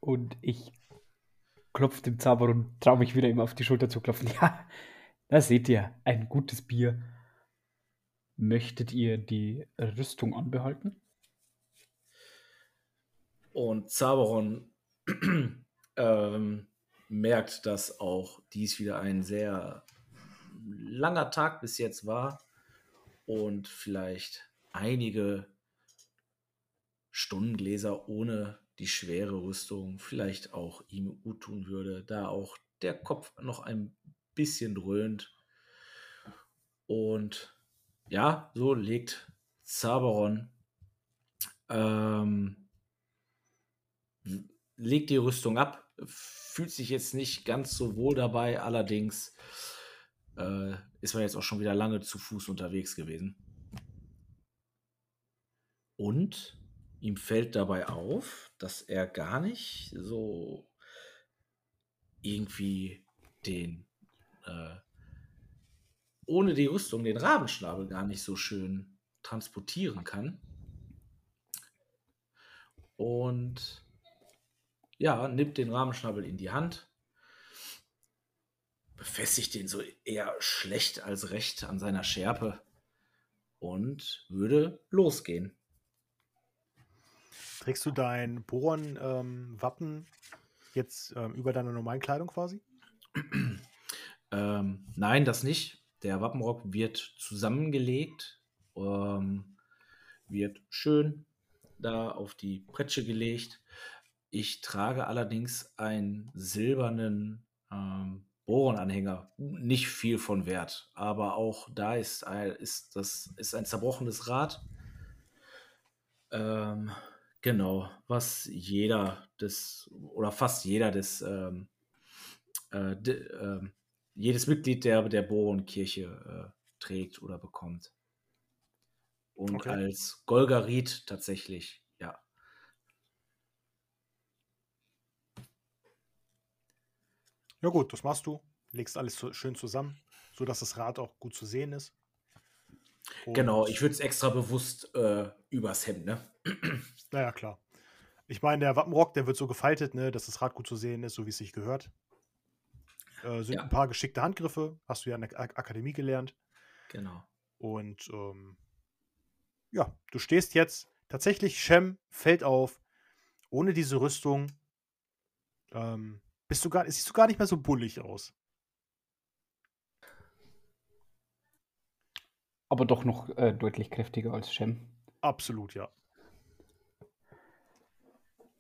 und ich klopfe dem Zauberer und traue mich wieder ihm auf die Schulter zu klopfen. Ja, da seht ihr, ein gutes Bier. Möchtet ihr die Rüstung anbehalten? Und Zaberon ähm, merkt, dass auch dies wieder ein sehr langer Tag bis jetzt war und vielleicht einige Stundengläser ohne die schwere Rüstung vielleicht auch ihm gut tun würde, da auch der Kopf noch ein bisschen dröhnt. Und ja, so legt Zaberon ähm, legt die Rüstung ab, fühlt sich jetzt nicht ganz so wohl dabei, allerdings äh, ist man jetzt auch schon wieder lange zu Fuß unterwegs gewesen. Und ihm fällt dabei auf, dass er gar nicht so irgendwie den, äh, ohne die Rüstung, den Rabenschnabel gar nicht so schön transportieren kann. Und ja, nimmt den Rabenschnabel in die Hand, befestigt den so eher schlecht als recht an seiner Schärpe und würde losgehen. Trägst du dein Boron-Wappen ähm, jetzt ähm, über deiner normalen Kleidung quasi? ähm, nein, das nicht. Der Wappenrock wird zusammengelegt, ähm, wird schön da auf die Pretsche gelegt. Ich trage allerdings einen silbernen ähm, Bohrenanhänger. Nicht viel von Wert, aber auch da ist, ist das ist ein zerbrochenes Rad. Ähm, genau, was jeder des oder fast jeder des ähm, äh, de, äh, jedes Mitglied der, der Bohrenkirche äh, trägt oder bekommt. Und okay. als Golgarit tatsächlich, ja. Ja gut, das machst du. Legst alles so schön zusammen, sodass das Rad auch gut zu sehen ist. Und genau, ich würde es extra bewusst äh, übers Hemd, ne? Naja, klar. Ich meine, der Wappenrock, der wird so gefaltet, ne, dass das Rad gut zu sehen ist, so wie es sich gehört. Äh, sind ja. ein paar geschickte Handgriffe, hast du ja in der Akademie gelernt. Genau. Und ähm, ja, du stehst jetzt tatsächlich, Shem fällt auf, ohne diese Rüstung ähm, bist du gar, siehst du gar nicht mehr so bullig aus. Aber doch noch äh, deutlich kräftiger als Shem. Absolut, ja.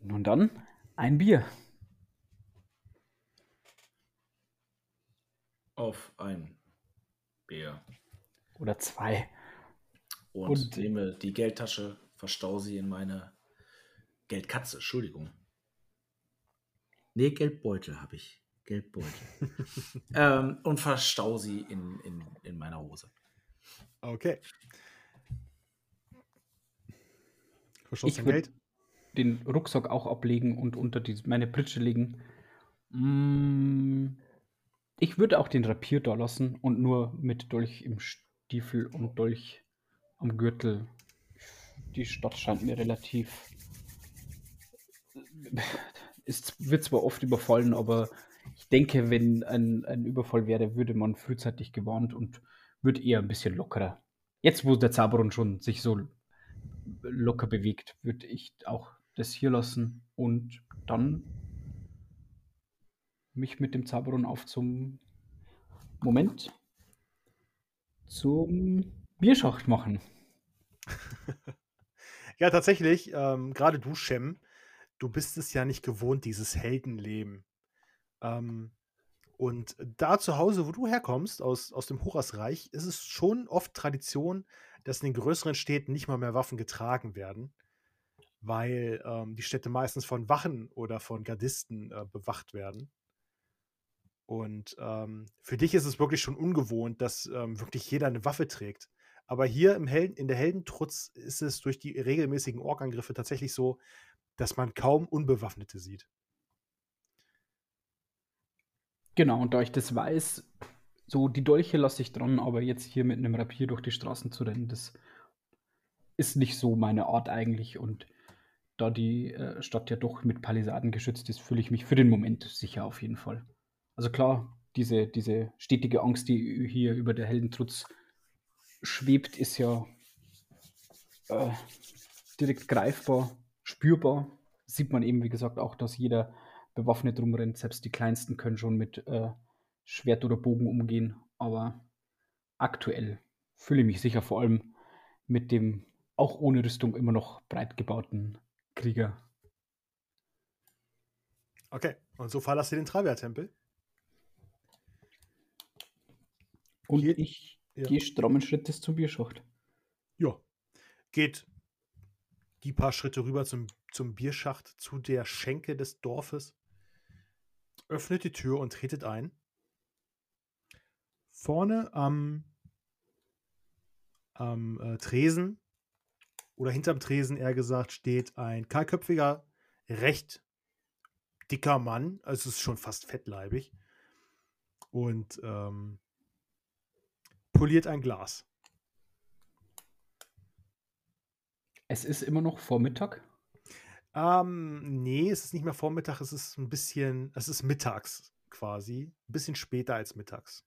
Nun dann, ein Bier. Auf ein Bier. Oder zwei und, und nehme die Geldtasche, verstaue sie in meine Geldkatze, Entschuldigung. Nee, Geldbeutel habe ich. Geldbeutel. ähm, und verstaue sie in, in, in meiner Hose. Okay. ich Geld? Den Rucksack auch ablegen und unter die, meine Pritsche legen. Mm, ich würde auch den Rapier da lassen und nur mit Dolch im Stiefel und Dolch am Gürtel. Die Stadt scheint mir relativ. Es wird zwar oft überfallen, aber ich denke, wenn ein, ein Überfall wäre, würde man frühzeitig gewarnt und wird eher ein bisschen lockerer. Jetzt, wo der Zauberon schon sich so locker bewegt, würde ich auch das hier lassen und dann mich mit dem Zauberon auf zum Moment zum Bierschacht machen. ja, tatsächlich, ähm, gerade du, Shem, du bist es ja nicht gewohnt, dieses Heldenleben. Ähm, und da zu Hause, wo du herkommst, aus, aus dem Horasreich, ist es schon oft Tradition, dass in den größeren Städten nicht mal mehr Waffen getragen werden, weil ähm, die Städte meistens von Wachen oder von Gardisten äh, bewacht werden. Und ähm, für dich ist es wirklich schon ungewohnt, dass ähm, wirklich jeder eine Waffe trägt. Aber hier im Helden, in der Heldentrutz ist es durch die regelmäßigen Orkangriffe tatsächlich so, dass man kaum Unbewaffnete sieht. Genau, und da ich das weiß, so die Dolche lasse ich dran, aber jetzt hier mit einem Rapier durch die Straßen zu rennen, das ist nicht so meine Art eigentlich. Und da die äh, Stadt ja doch mit Palisaden geschützt ist, fühle ich mich für den Moment sicher auf jeden Fall. Also klar, diese, diese stetige Angst, die hier über der Heldentrutz schwebt, ist ja äh, direkt greifbar, spürbar. Sieht man eben, wie gesagt, auch, dass jeder bewaffnet rumrennt. Selbst die Kleinsten können schon mit äh, Schwert oder Bogen umgehen. Aber aktuell fühle ich mich sicher vor allem mit dem auch ohne Rüstung immer noch breit gebauten Krieger. Okay, und so verlasst ihr den Travia-Tempel. Und Geht- ich ja. gehe strammen Schrittes zum Bierschacht. Ja. Geht die paar Schritte rüber zum, zum Bierschacht, zu der Schenke des Dorfes. Öffnet die Tür und tretet ein. Vorne am, am äh, Tresen oder hinterm Tresen eher gesagt steht ein kahlköpfiger, recht dicker Mann. Also es ist schon fast fettleibig. Und ähm, poliert ein Glas. Es ist immer noch Vormittag. Ähm, nee, es ist nicht mehr Vormittag, es ist ein bisschen, es ist mittags quasi. Ein bisschen später als mittags.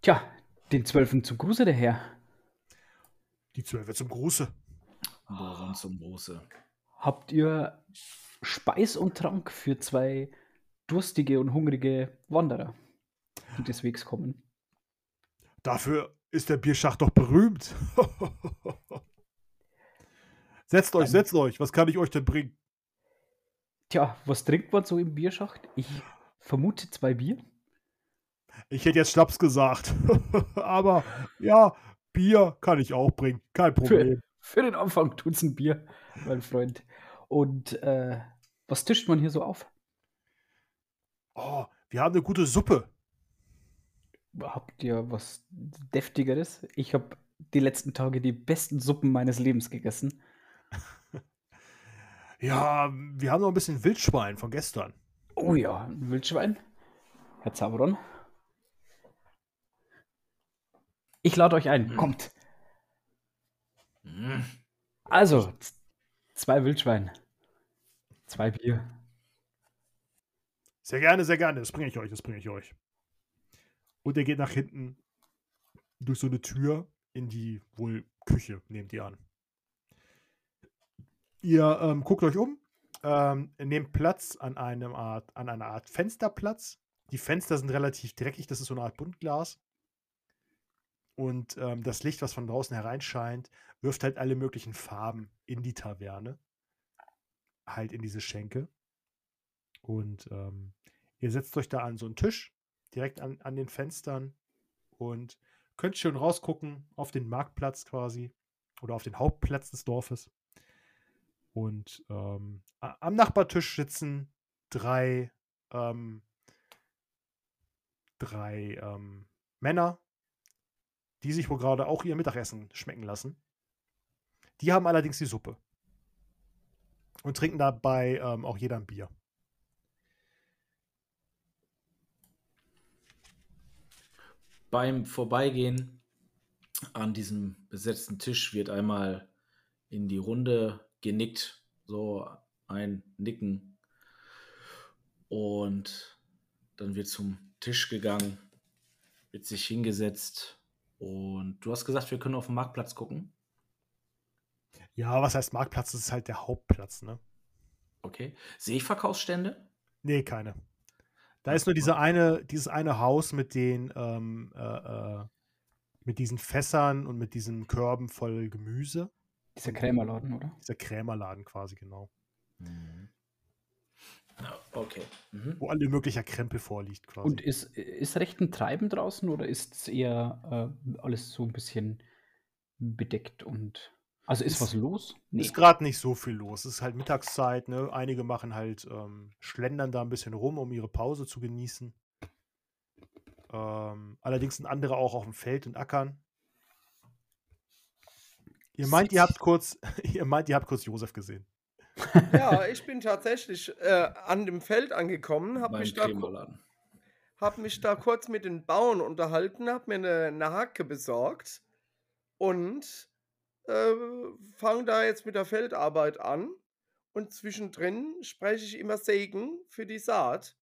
Tja, den Zwölfen zum Gruße der Herr. Die Zwölfe zum Gruße. Boron zum Große. Habt ihr Speis und Trank für zwei durstige und hungrige Wanderer, die des Wegs kommen? Dafür ist der Bierschacht doch berühmt. setzt euch, Dann- setzt euch. Was kann ich euch denn bringen? Tja, was trinkt man so im Bierschacht? Ich vermute zwei Bier. Ich hätte jetzt Schnaps gesagt. Aber ja, Bier kann ich auch bringen. Kein Problem. Für den Anfang tut's ein Bier, mein Freund. Und äh, was tischt man hier so auf? Oh, wir haben eine gute Suppe. Habt ihr was Deftigeres? Ich habe die letzten Tage die besten Suppen meines Lebens gegessen. Ja, wir haben noch ein bisschen Wildschwein von gestern. Oh ja, ein Wildschwein. Herr Zabron. Ich lade euch ein. Kommt. Hm. Also, zwei Wildschwein. Zwei Bier. Sehr gerne, sehr gerne. Das bringe ich euch, das bringe ich euch. Und er geht nach hinten durch so eine Tür in die wohl Küche, nehmt ihr an. Ihr ähm, guckt euch um, ähm, nehmt Platz an, einem Art, an einer Art Fensterplatz. Die Fenster sind relativ dreckig, das ist so eine Art Buntglas. Und ähm, das Licht, was von draußen hereinscheint, wirft halt alle möglichen Farben in die Taverne. Halt in diese Schenke. Und ähm, ihr setzt euch da an so einen Tisch, direkt an, an den Fenstern und könnt schon rausgucken auf den Marktplatz quasi oder auf den Hauptplatz des Dorfes. Und ähm, am Nachbartisch sitzen drei, ähm, drei ähm, Männer, die sich wohl gerade auch ihr Mittagessen schmecken lassen. Die haben allerdings die Suppe und trinken dabei ähm, auch jeder ein Bier. Beim Vorbeigehen an diesem besetzten Tisch wird einmal in die Runde genickt, so ein Nicken. Und dann wird zum Tisch gegangen, wird sich hingesetzt. Und du hast gesagt, wir können auf den Marktplatz gucken. Ja, was heißt Marktplatz? Das ist halt der Hauptplatz, ne? Okay. Sehe ich Verkaufsstände? Nee, keine. Da ist nur diese eine, dieses eine Haus mit den, ähm, äh, äh, mit diesen Fässern und mit diesen Körben voll Gemüse. Dieser Krämerladen, oder? Dieser Krämerladen quasi, genau. Ja, okay. Mhm. Wo alle möglicher Krempel vorliegt quasi. Und ist, ist recht ein Treiben draußen oder ist es eher äh, alles so ein bisschen bedeckt und. Also ist, Ist- was los? Nee. Ist gerade nicht so viel los. Es ist halt Mittagszeit, ne? Einige machen halt, ähm, schlendern da ein bisschen rum, um ihre Pause zu genießen. Ähm, allerdings sind andere auch auf dem Feld und ackern. Ihr meint, ihr habt kurz, ihr meint, ihr habt kurz Josef gesehen. Ja, ich bin tatsächlich äh, an dem Feld angekommen, habe mich, da hab mich da kurz mit den Bauern unterhalten, habe mir eine, eine Hacke besorgt und äh, fange da jetzt mit der Feldarbeit an. Und zwischendrin spreche ich immer Segen für die Saat.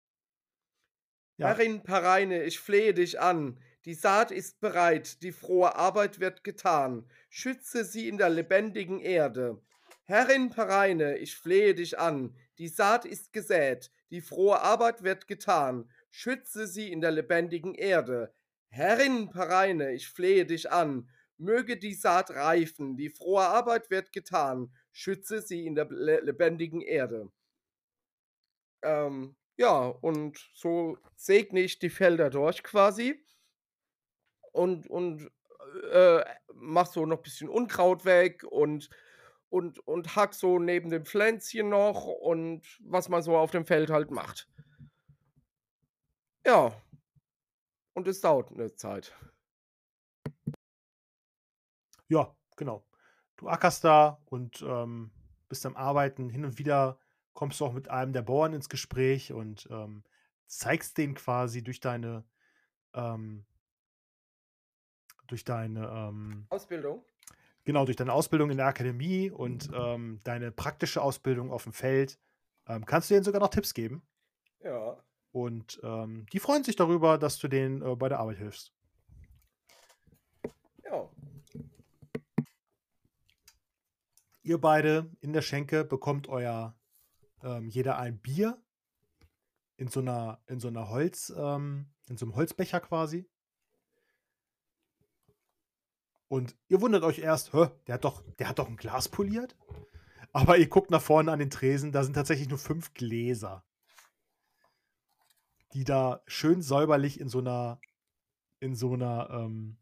Ja. Herrin Pareine, ich flehe dich an. Die Saat ist bereit, die frohe Arbeit wird getan. Schütze sie in der lebendigen Erde. Herrin Pareine, ich flehe dich an. Die Saat ist gesät, die frohe Arbeit wird getan. Schütze sie in der lebendigen Erde. Herrin Pareine, ich flehe dich an. Möge die Saat reifen, die frohe Arbeit wird getan, schütze sie in der le- lebendigen Erde. Ähm, ja, und so segne ich die Felder durch quasi und, und äh, mach so noch ein bisschen Unkraut weg und, und, und hack so neben dem Pflänzchen noch und was man so auf dem Feld halt macht. Ja. Und es dauert eine Zeit. Ja, genau. Du ackerst da und ähm, bist am Arbeiten. Hin und wieder kommst du auch mit einem der Bauern ins Gespräch und ähm, zeigst denen quasi durch deine ähm, durch deine ähm, Ausbildung? Genau durch deine Ausbildung in der Akademie und ähm, deine praktische Ausbildung auf dem Feld ähm, kannst du denen sogar noch Tipps geben Ja. und ähm, die freuen sich darüber, dass du denen äh, bei der Arbeit hilfst. Ja. Ihr beide in der Schenke bekommt euer ähm, jeder ein Bier in so einer in so einer Holz ähm, in so einem Holzbecher quasi. Und ihr wundert euch erst, Hä, der hat doch der hat doch ein Glas poliert. Aber ihr guckt nach vorne an den Tresen, da sind tatsächlich nur fünf Gläser, die da schön säuberlich in so einer in so einer ähm,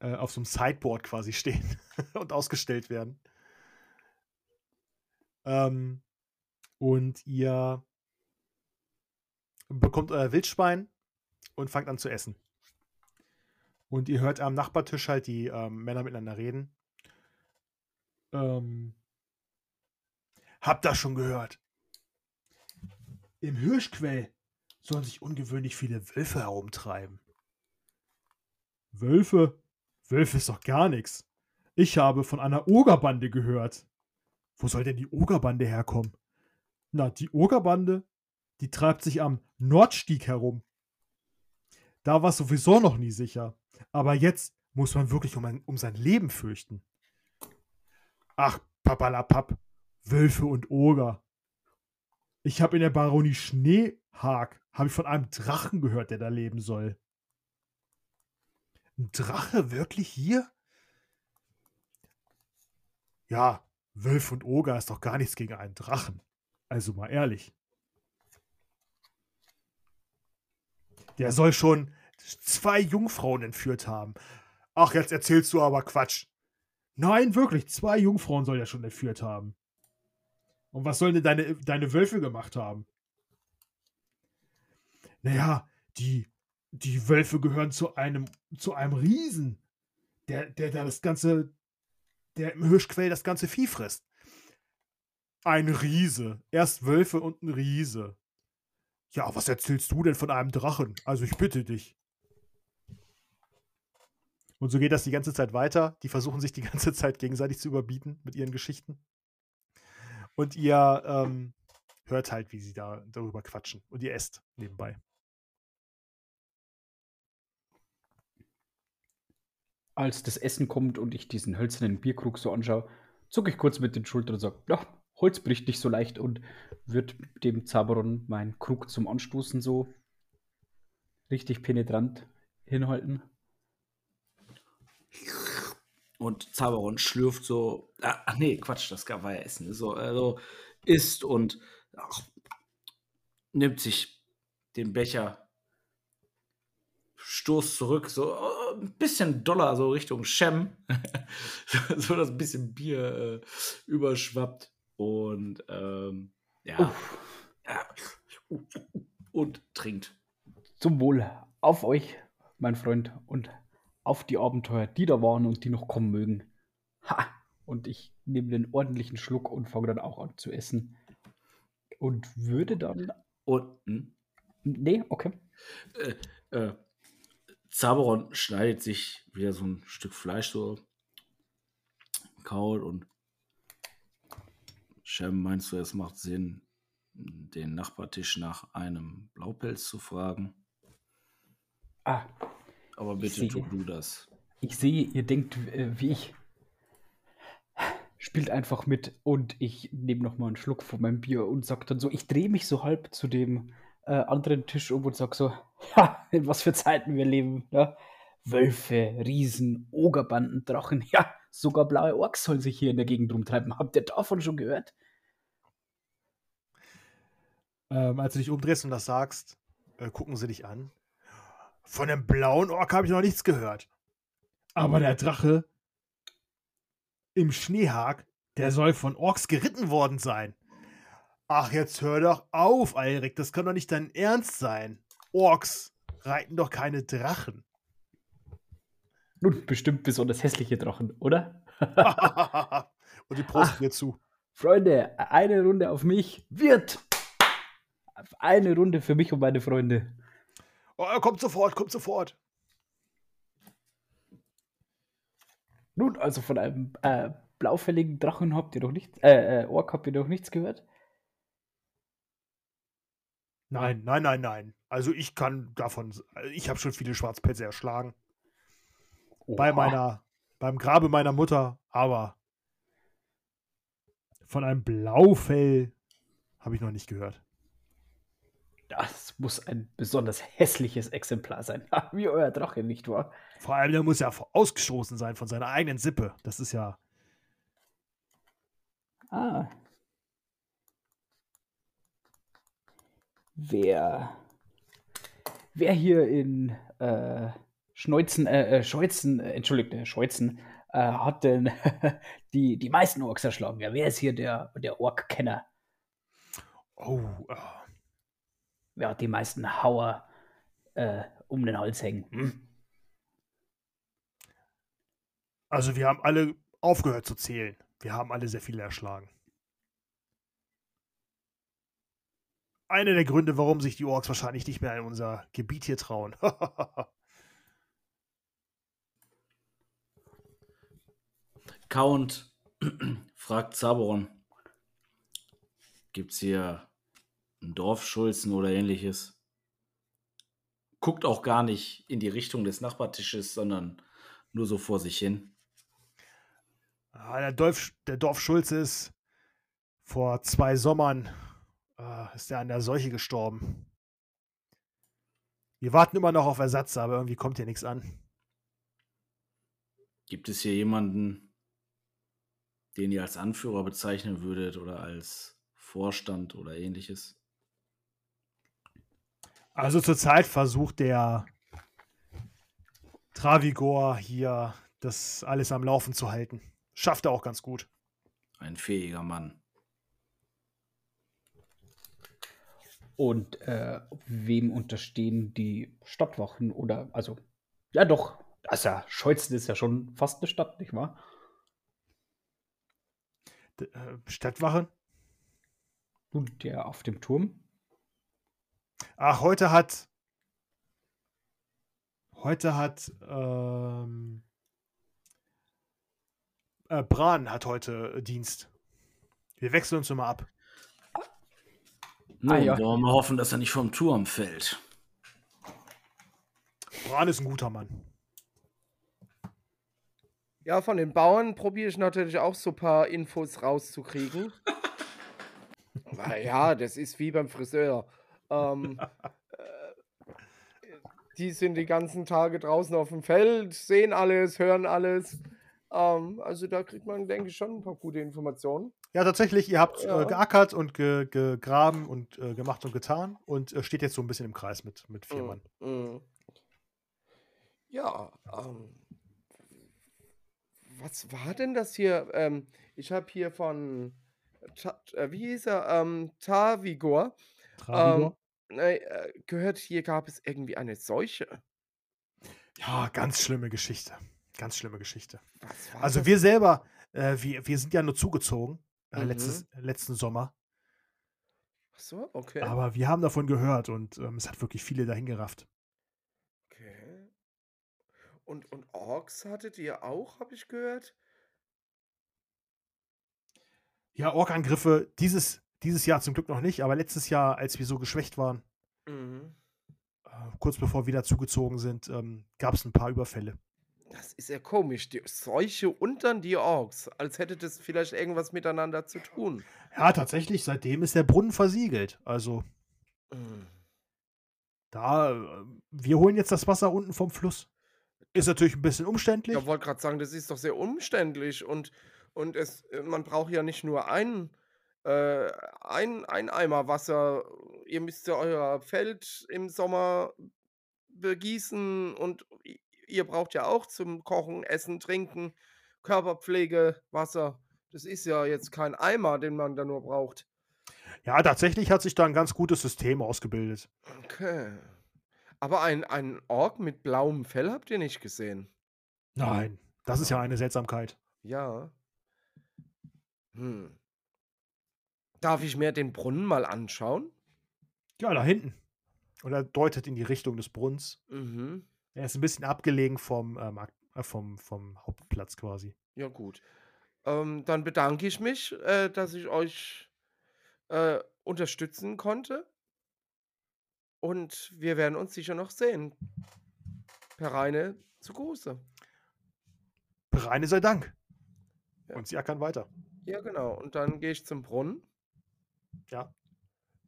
äh, auf so einem Sideboard quasi stehen und ausgestellt werden. Ähm, und ihr bekommt euer Wildschwein und fangt an zu essen. Und ihr hört am Nachbartisch halt die ähm, Männer miteinander reden. Ähm, habt das schon gehört? Im Hirschquell sollen sich ungewöhnlich viele Wölfe herumtreiben. Wölfe? Wölfe ist doch gar nichts. Ich habe von einer Ogerbande gehört. Wo soll denn die Ogerbande herkommen? Na, die Ogerbande, die treibt sich am Nordstieg herum. Da war es sowieso noch nie sicher. Aber jetzt muss man wirklich um, ein, um sein Leben fürchten. Ach, papalapap, Wölfe und Oger. Ich habe in der Baronie Schneehag, habe ich von einem Drachen gehört, der da leben soll. Ein Drache wirklich hier? Ja, Wölf und Oger ist doch gar nichts gegen einen Drachen. Also mal ehrlich. Der soll schon zwei Jungfrauen entführt haben. Ach, jetzt erzählst du aber Quatsch. Nein, wirklich, zwei Jungfrauen soll er schon entführt haben. Und was sollen denn deine, deine Wölfe gemacht haben? Naja, die, die Wölfe gehören zu einem, zu einem Riesen, der, der, der das ganze, der im Hirschquell das ganze Vieh frisst. Ein Riese. Erst Wölfe und ein Riese. Ja, was erzählst du denn von einem Drachen? Also ich bitte dich. Und so geht das die ganze Zeit weiter. Die versuchen sich die ganze Zeit gegenseitig zu überbieten mit ihren Geschichten. Und ihr ähm, hört halt, wie sie da darüber quatschen. Und ihr esst nebenbei. Als das Essen kommt und ich diesen hölzernen Bierkrug so anschaue, zucke ich kurz mit den Schultern und sage, ja, Holz bricht nicht so leicht und wird dem Zaberon meinen Krug zum Anstoßen so richtig penetrant hinhalten. Und Zaberon schlürft so. Ah, ach nee, Quatsch, das war ja Essen. So, also isst und ach, nimmt sich den Becher, stoßt zurück, so oh, ein bisschen doller, so Richtung Shem. so dass ein bisschen Bier äh, überschwappt. Und ähm, ja, Uff, ja. Und trinkt. zum Wohl auf euch, mein Freund, und auf die Abenteuer, die da waren und die noch kommen mögen. Ha! Und ich nehme den ordentlichen Schluck und fange dann auch an zu essen. Und würde dann. Und hm? Nee, okay. äh, äh, Zaberon schneidet sich wieder so ein Stück Fleisch so, kaut und Shem, meinst du, es macht Sinn, den Nachbartisch nach einem Blaupelz zu fragen? Ah, Aber Ich bitte sehe. tu du das. ich sehe, ihr denkt äh, wie ich. Spielt einfach mit und ich nehme nochmal einen Schluck von meinem Bier und sag dann so, ich drehe mich so halb zu dem äh, anderen Tisch um und sag so, ha, in was für Zeiten wir leben. Ja? Wölfe, Riesen, Ogerbanden, Drachen, ja, sogar blaue Orks sollen sich hier in der Gegend rumtreiben. Habt ihr davon schon gehört? Ähm, als du dich umdrehst und das sagst, äh, gucken sie dich an. Von dem blauen Ork habe ich noch nichts gehört. Aber der Drache im Schneehag, der soll von Orks geritten worden sein. Ach, jetzt hör doch auf, Alrik, das kann doch nicht dein Ernst sein. Orks reiten doch keine Drachen. Nun, bestimmt besonders hässliche Drachen, oder? und die Prost mir zu. Freunde, eine Runde auf mich wird. Eine Runde für mich und meine Freunde. Oh, kommt sofort, kommt sofort. Nun, also von einem äh, blaufälligen Drachen habt ihr doch nichts, äh, äh, Ork habt ihr doch nichts gehört? Nein, nein, nein, nein. Also ich kann davon, ich habe schon viele Schwarzpelze erschlagen. Oha. Bei meiner, beim Grabe meiner Mutter, aber von einem Blaufell habe ich noch nicht gehört. Das muss ein besonders hässliches Exemplar sein. Wie euer Drache, nicht wahr? Vor allem, der muss ja ausgestoßen sein von seiner eigenen Sippe. Das ist ja. Ah. Wer. Wer hier in äh, Schneuzen, äh, äh Scheuzen, äh, entschuldigt, äh, Scheuzen, äh, hat denn die, die meisten Orks erschlagen? Ja, wer ist hier der, der Ork-Kenner? Oh, ja, die meisten Hauer äh, um den Hals hängen. Hm? Also wir haben alle aufgehört zu zählen. Wir haben alle sehr viele erschlagen. Einer der Gründe, warum sich die Orks wahrscheinlich nicht mehr in unser Gebiet hier trauen. Count fragt Zaboron. Gibt's hier ein Dorfschulzen oder ähnliches. Guckt auch gar nicht in die Richtung des Nachbartisches, sondern nur so vor sich hin. Ah, der, Dorf, der Dorfschulze ist vor zwei Sommern äh, ist er an der Seuche gestorben. Wir warten immer noch auf Ersatz, aber irgendwie kommt hier nichts an. Gibt es hier jemanden, den ihr als Anführer bezeichnen würdet oder als Vorstand oder ähnliches? Also zurzeit versucht der Travigor hier das alles am Laufen zu halten. Schafft er auch ganz gut. Ein fähiger Mann. Und äh, wem unterstehen die Stadtwachen oder also ja doch, das ist ja Scheuzen ist ja schon fast eine Stadt, nicht wahr? D äh, Stadtwache? Und der auf dem Turm? Ach, heute hat. Heute hat. Ähm, äh, Bran hat heute Dienst. Wir wechseln uns immer ab. Ah, ja. Wollen wir hoffen, dass er nicht vom Turm fällt. Bran ist ein guter Mann. Ja, von den Bauern probiere ich natürlich auch so ein paar Infos rauszukriegen. ja, das ist wie beim Friseur. Ähm, äh, die sind die ganzen Tage draußen auf dem Feld, sehen alles, hören alles. Ähm, also da kriegt man, denke ich, schon ein paar gute Informationen. Ja, tatsächlich, ihr habt äh, ja. äh, geackert und ge gegraben und äh, gemacht und getan und äh, steht jetzt so ein bisschen im Kreis mit, mit vier mm, Mann. Mm. Ja, ähm, was war denn das hier? Ähm, ich habe hier von, Ta wie hieß er? Ähm, Tavigor. Ähm, äh, gehört, hier gab es irgendwie eine Seuche. Ja, ganz schlimme Geschichte. Ganz schlimme Geschichte. Also das? wir selber, äh, wir, wir sind ja nur zugezogen äh, mhm. letztes, letzten Sommer. Ach so, okay. Aber wir haben davon gehört und ähm, es hat wirklich viele dahin gerafft. Okay. Und, und Orks hattet ihr auch, habe ich gehört? Ja, Ork-Angriffe dieses, dieses Jahr zum Glück noch nicht, aber letztes Jahr, als wir so geschwächt waren, mhm. äh, kurz bevor wir wieder zugezogen sind, ähm, gab es ein paar Überfälle. Das ist ja komisch. Die Seuche und dann die Orks. Als hätte das vielleicht irgendwas miteinander zu tun. Ja, tatsächlich. Seitdem ist der Brunnen versiegelt. Also. Mhm. Da. Äh, wir holen jetzt das Wasser unten vom Fluss. Ist natürlich ein bisschen umständlich. Ja, wollte gerade sagen, das ist doch sehr umständlich und, und es, äh, man braucht ja nicht nur einen, äh, ein, ein Eimer Wasser. Ihr müsst ja euer Feld im Sommer begießen und ihr braucht ja auch zum Kochen, Essen, Trinken, Körperpflege, Wasser. Das ist ja jetzt kein Eimer, den man da nur braucht. Ja, tatsächlich hat sich da ein ganz gutes System ausgebildet. Okay. Aber ein, ein Ork mit blauem Fell habt ihr nicht gesehen? Nein, das ist ja eine Seltsamkeit. Ja. Hm. Darf ich mir den Brunnen mal anschauen? Ja, da hinten. Und er deutet in die Richtung des Brunnens. Mhm. Er ist ein bisschen abgelegen vom, äh, Markt, äh, vom, vom Hauptplatz quasi. Ja, gut. Ähm, dann bedanke ich mich, äh, dass ich euch äh, unterstützen konnte. Und wir werden uns sicher noch sehen. Per Reine zu Gruße. Reine sei Dank. Ja. Und sie ackern weiter. Ja, genau. Und dann gehe ich zum Brunnen. Ja.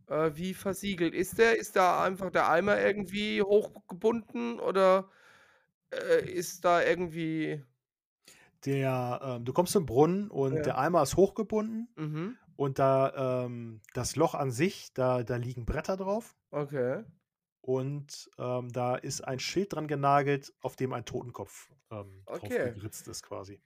Äh, wie versiegelt ist der? Ist da einfach der Eimer irgendwie hochgebunden oder äh, ist da irgendwie. Der, ähm, du kommst zum Brunnen und Ja. der Eimer ist hochgebunden Mhm. und da ähm, das Loch an sich, da, da liegen Bretter drauf Okay. und ähm, da ist ein Schild dran genagelt, auf dem ein Totenkopf ähm, drauf Okay. geritzt ist quasi.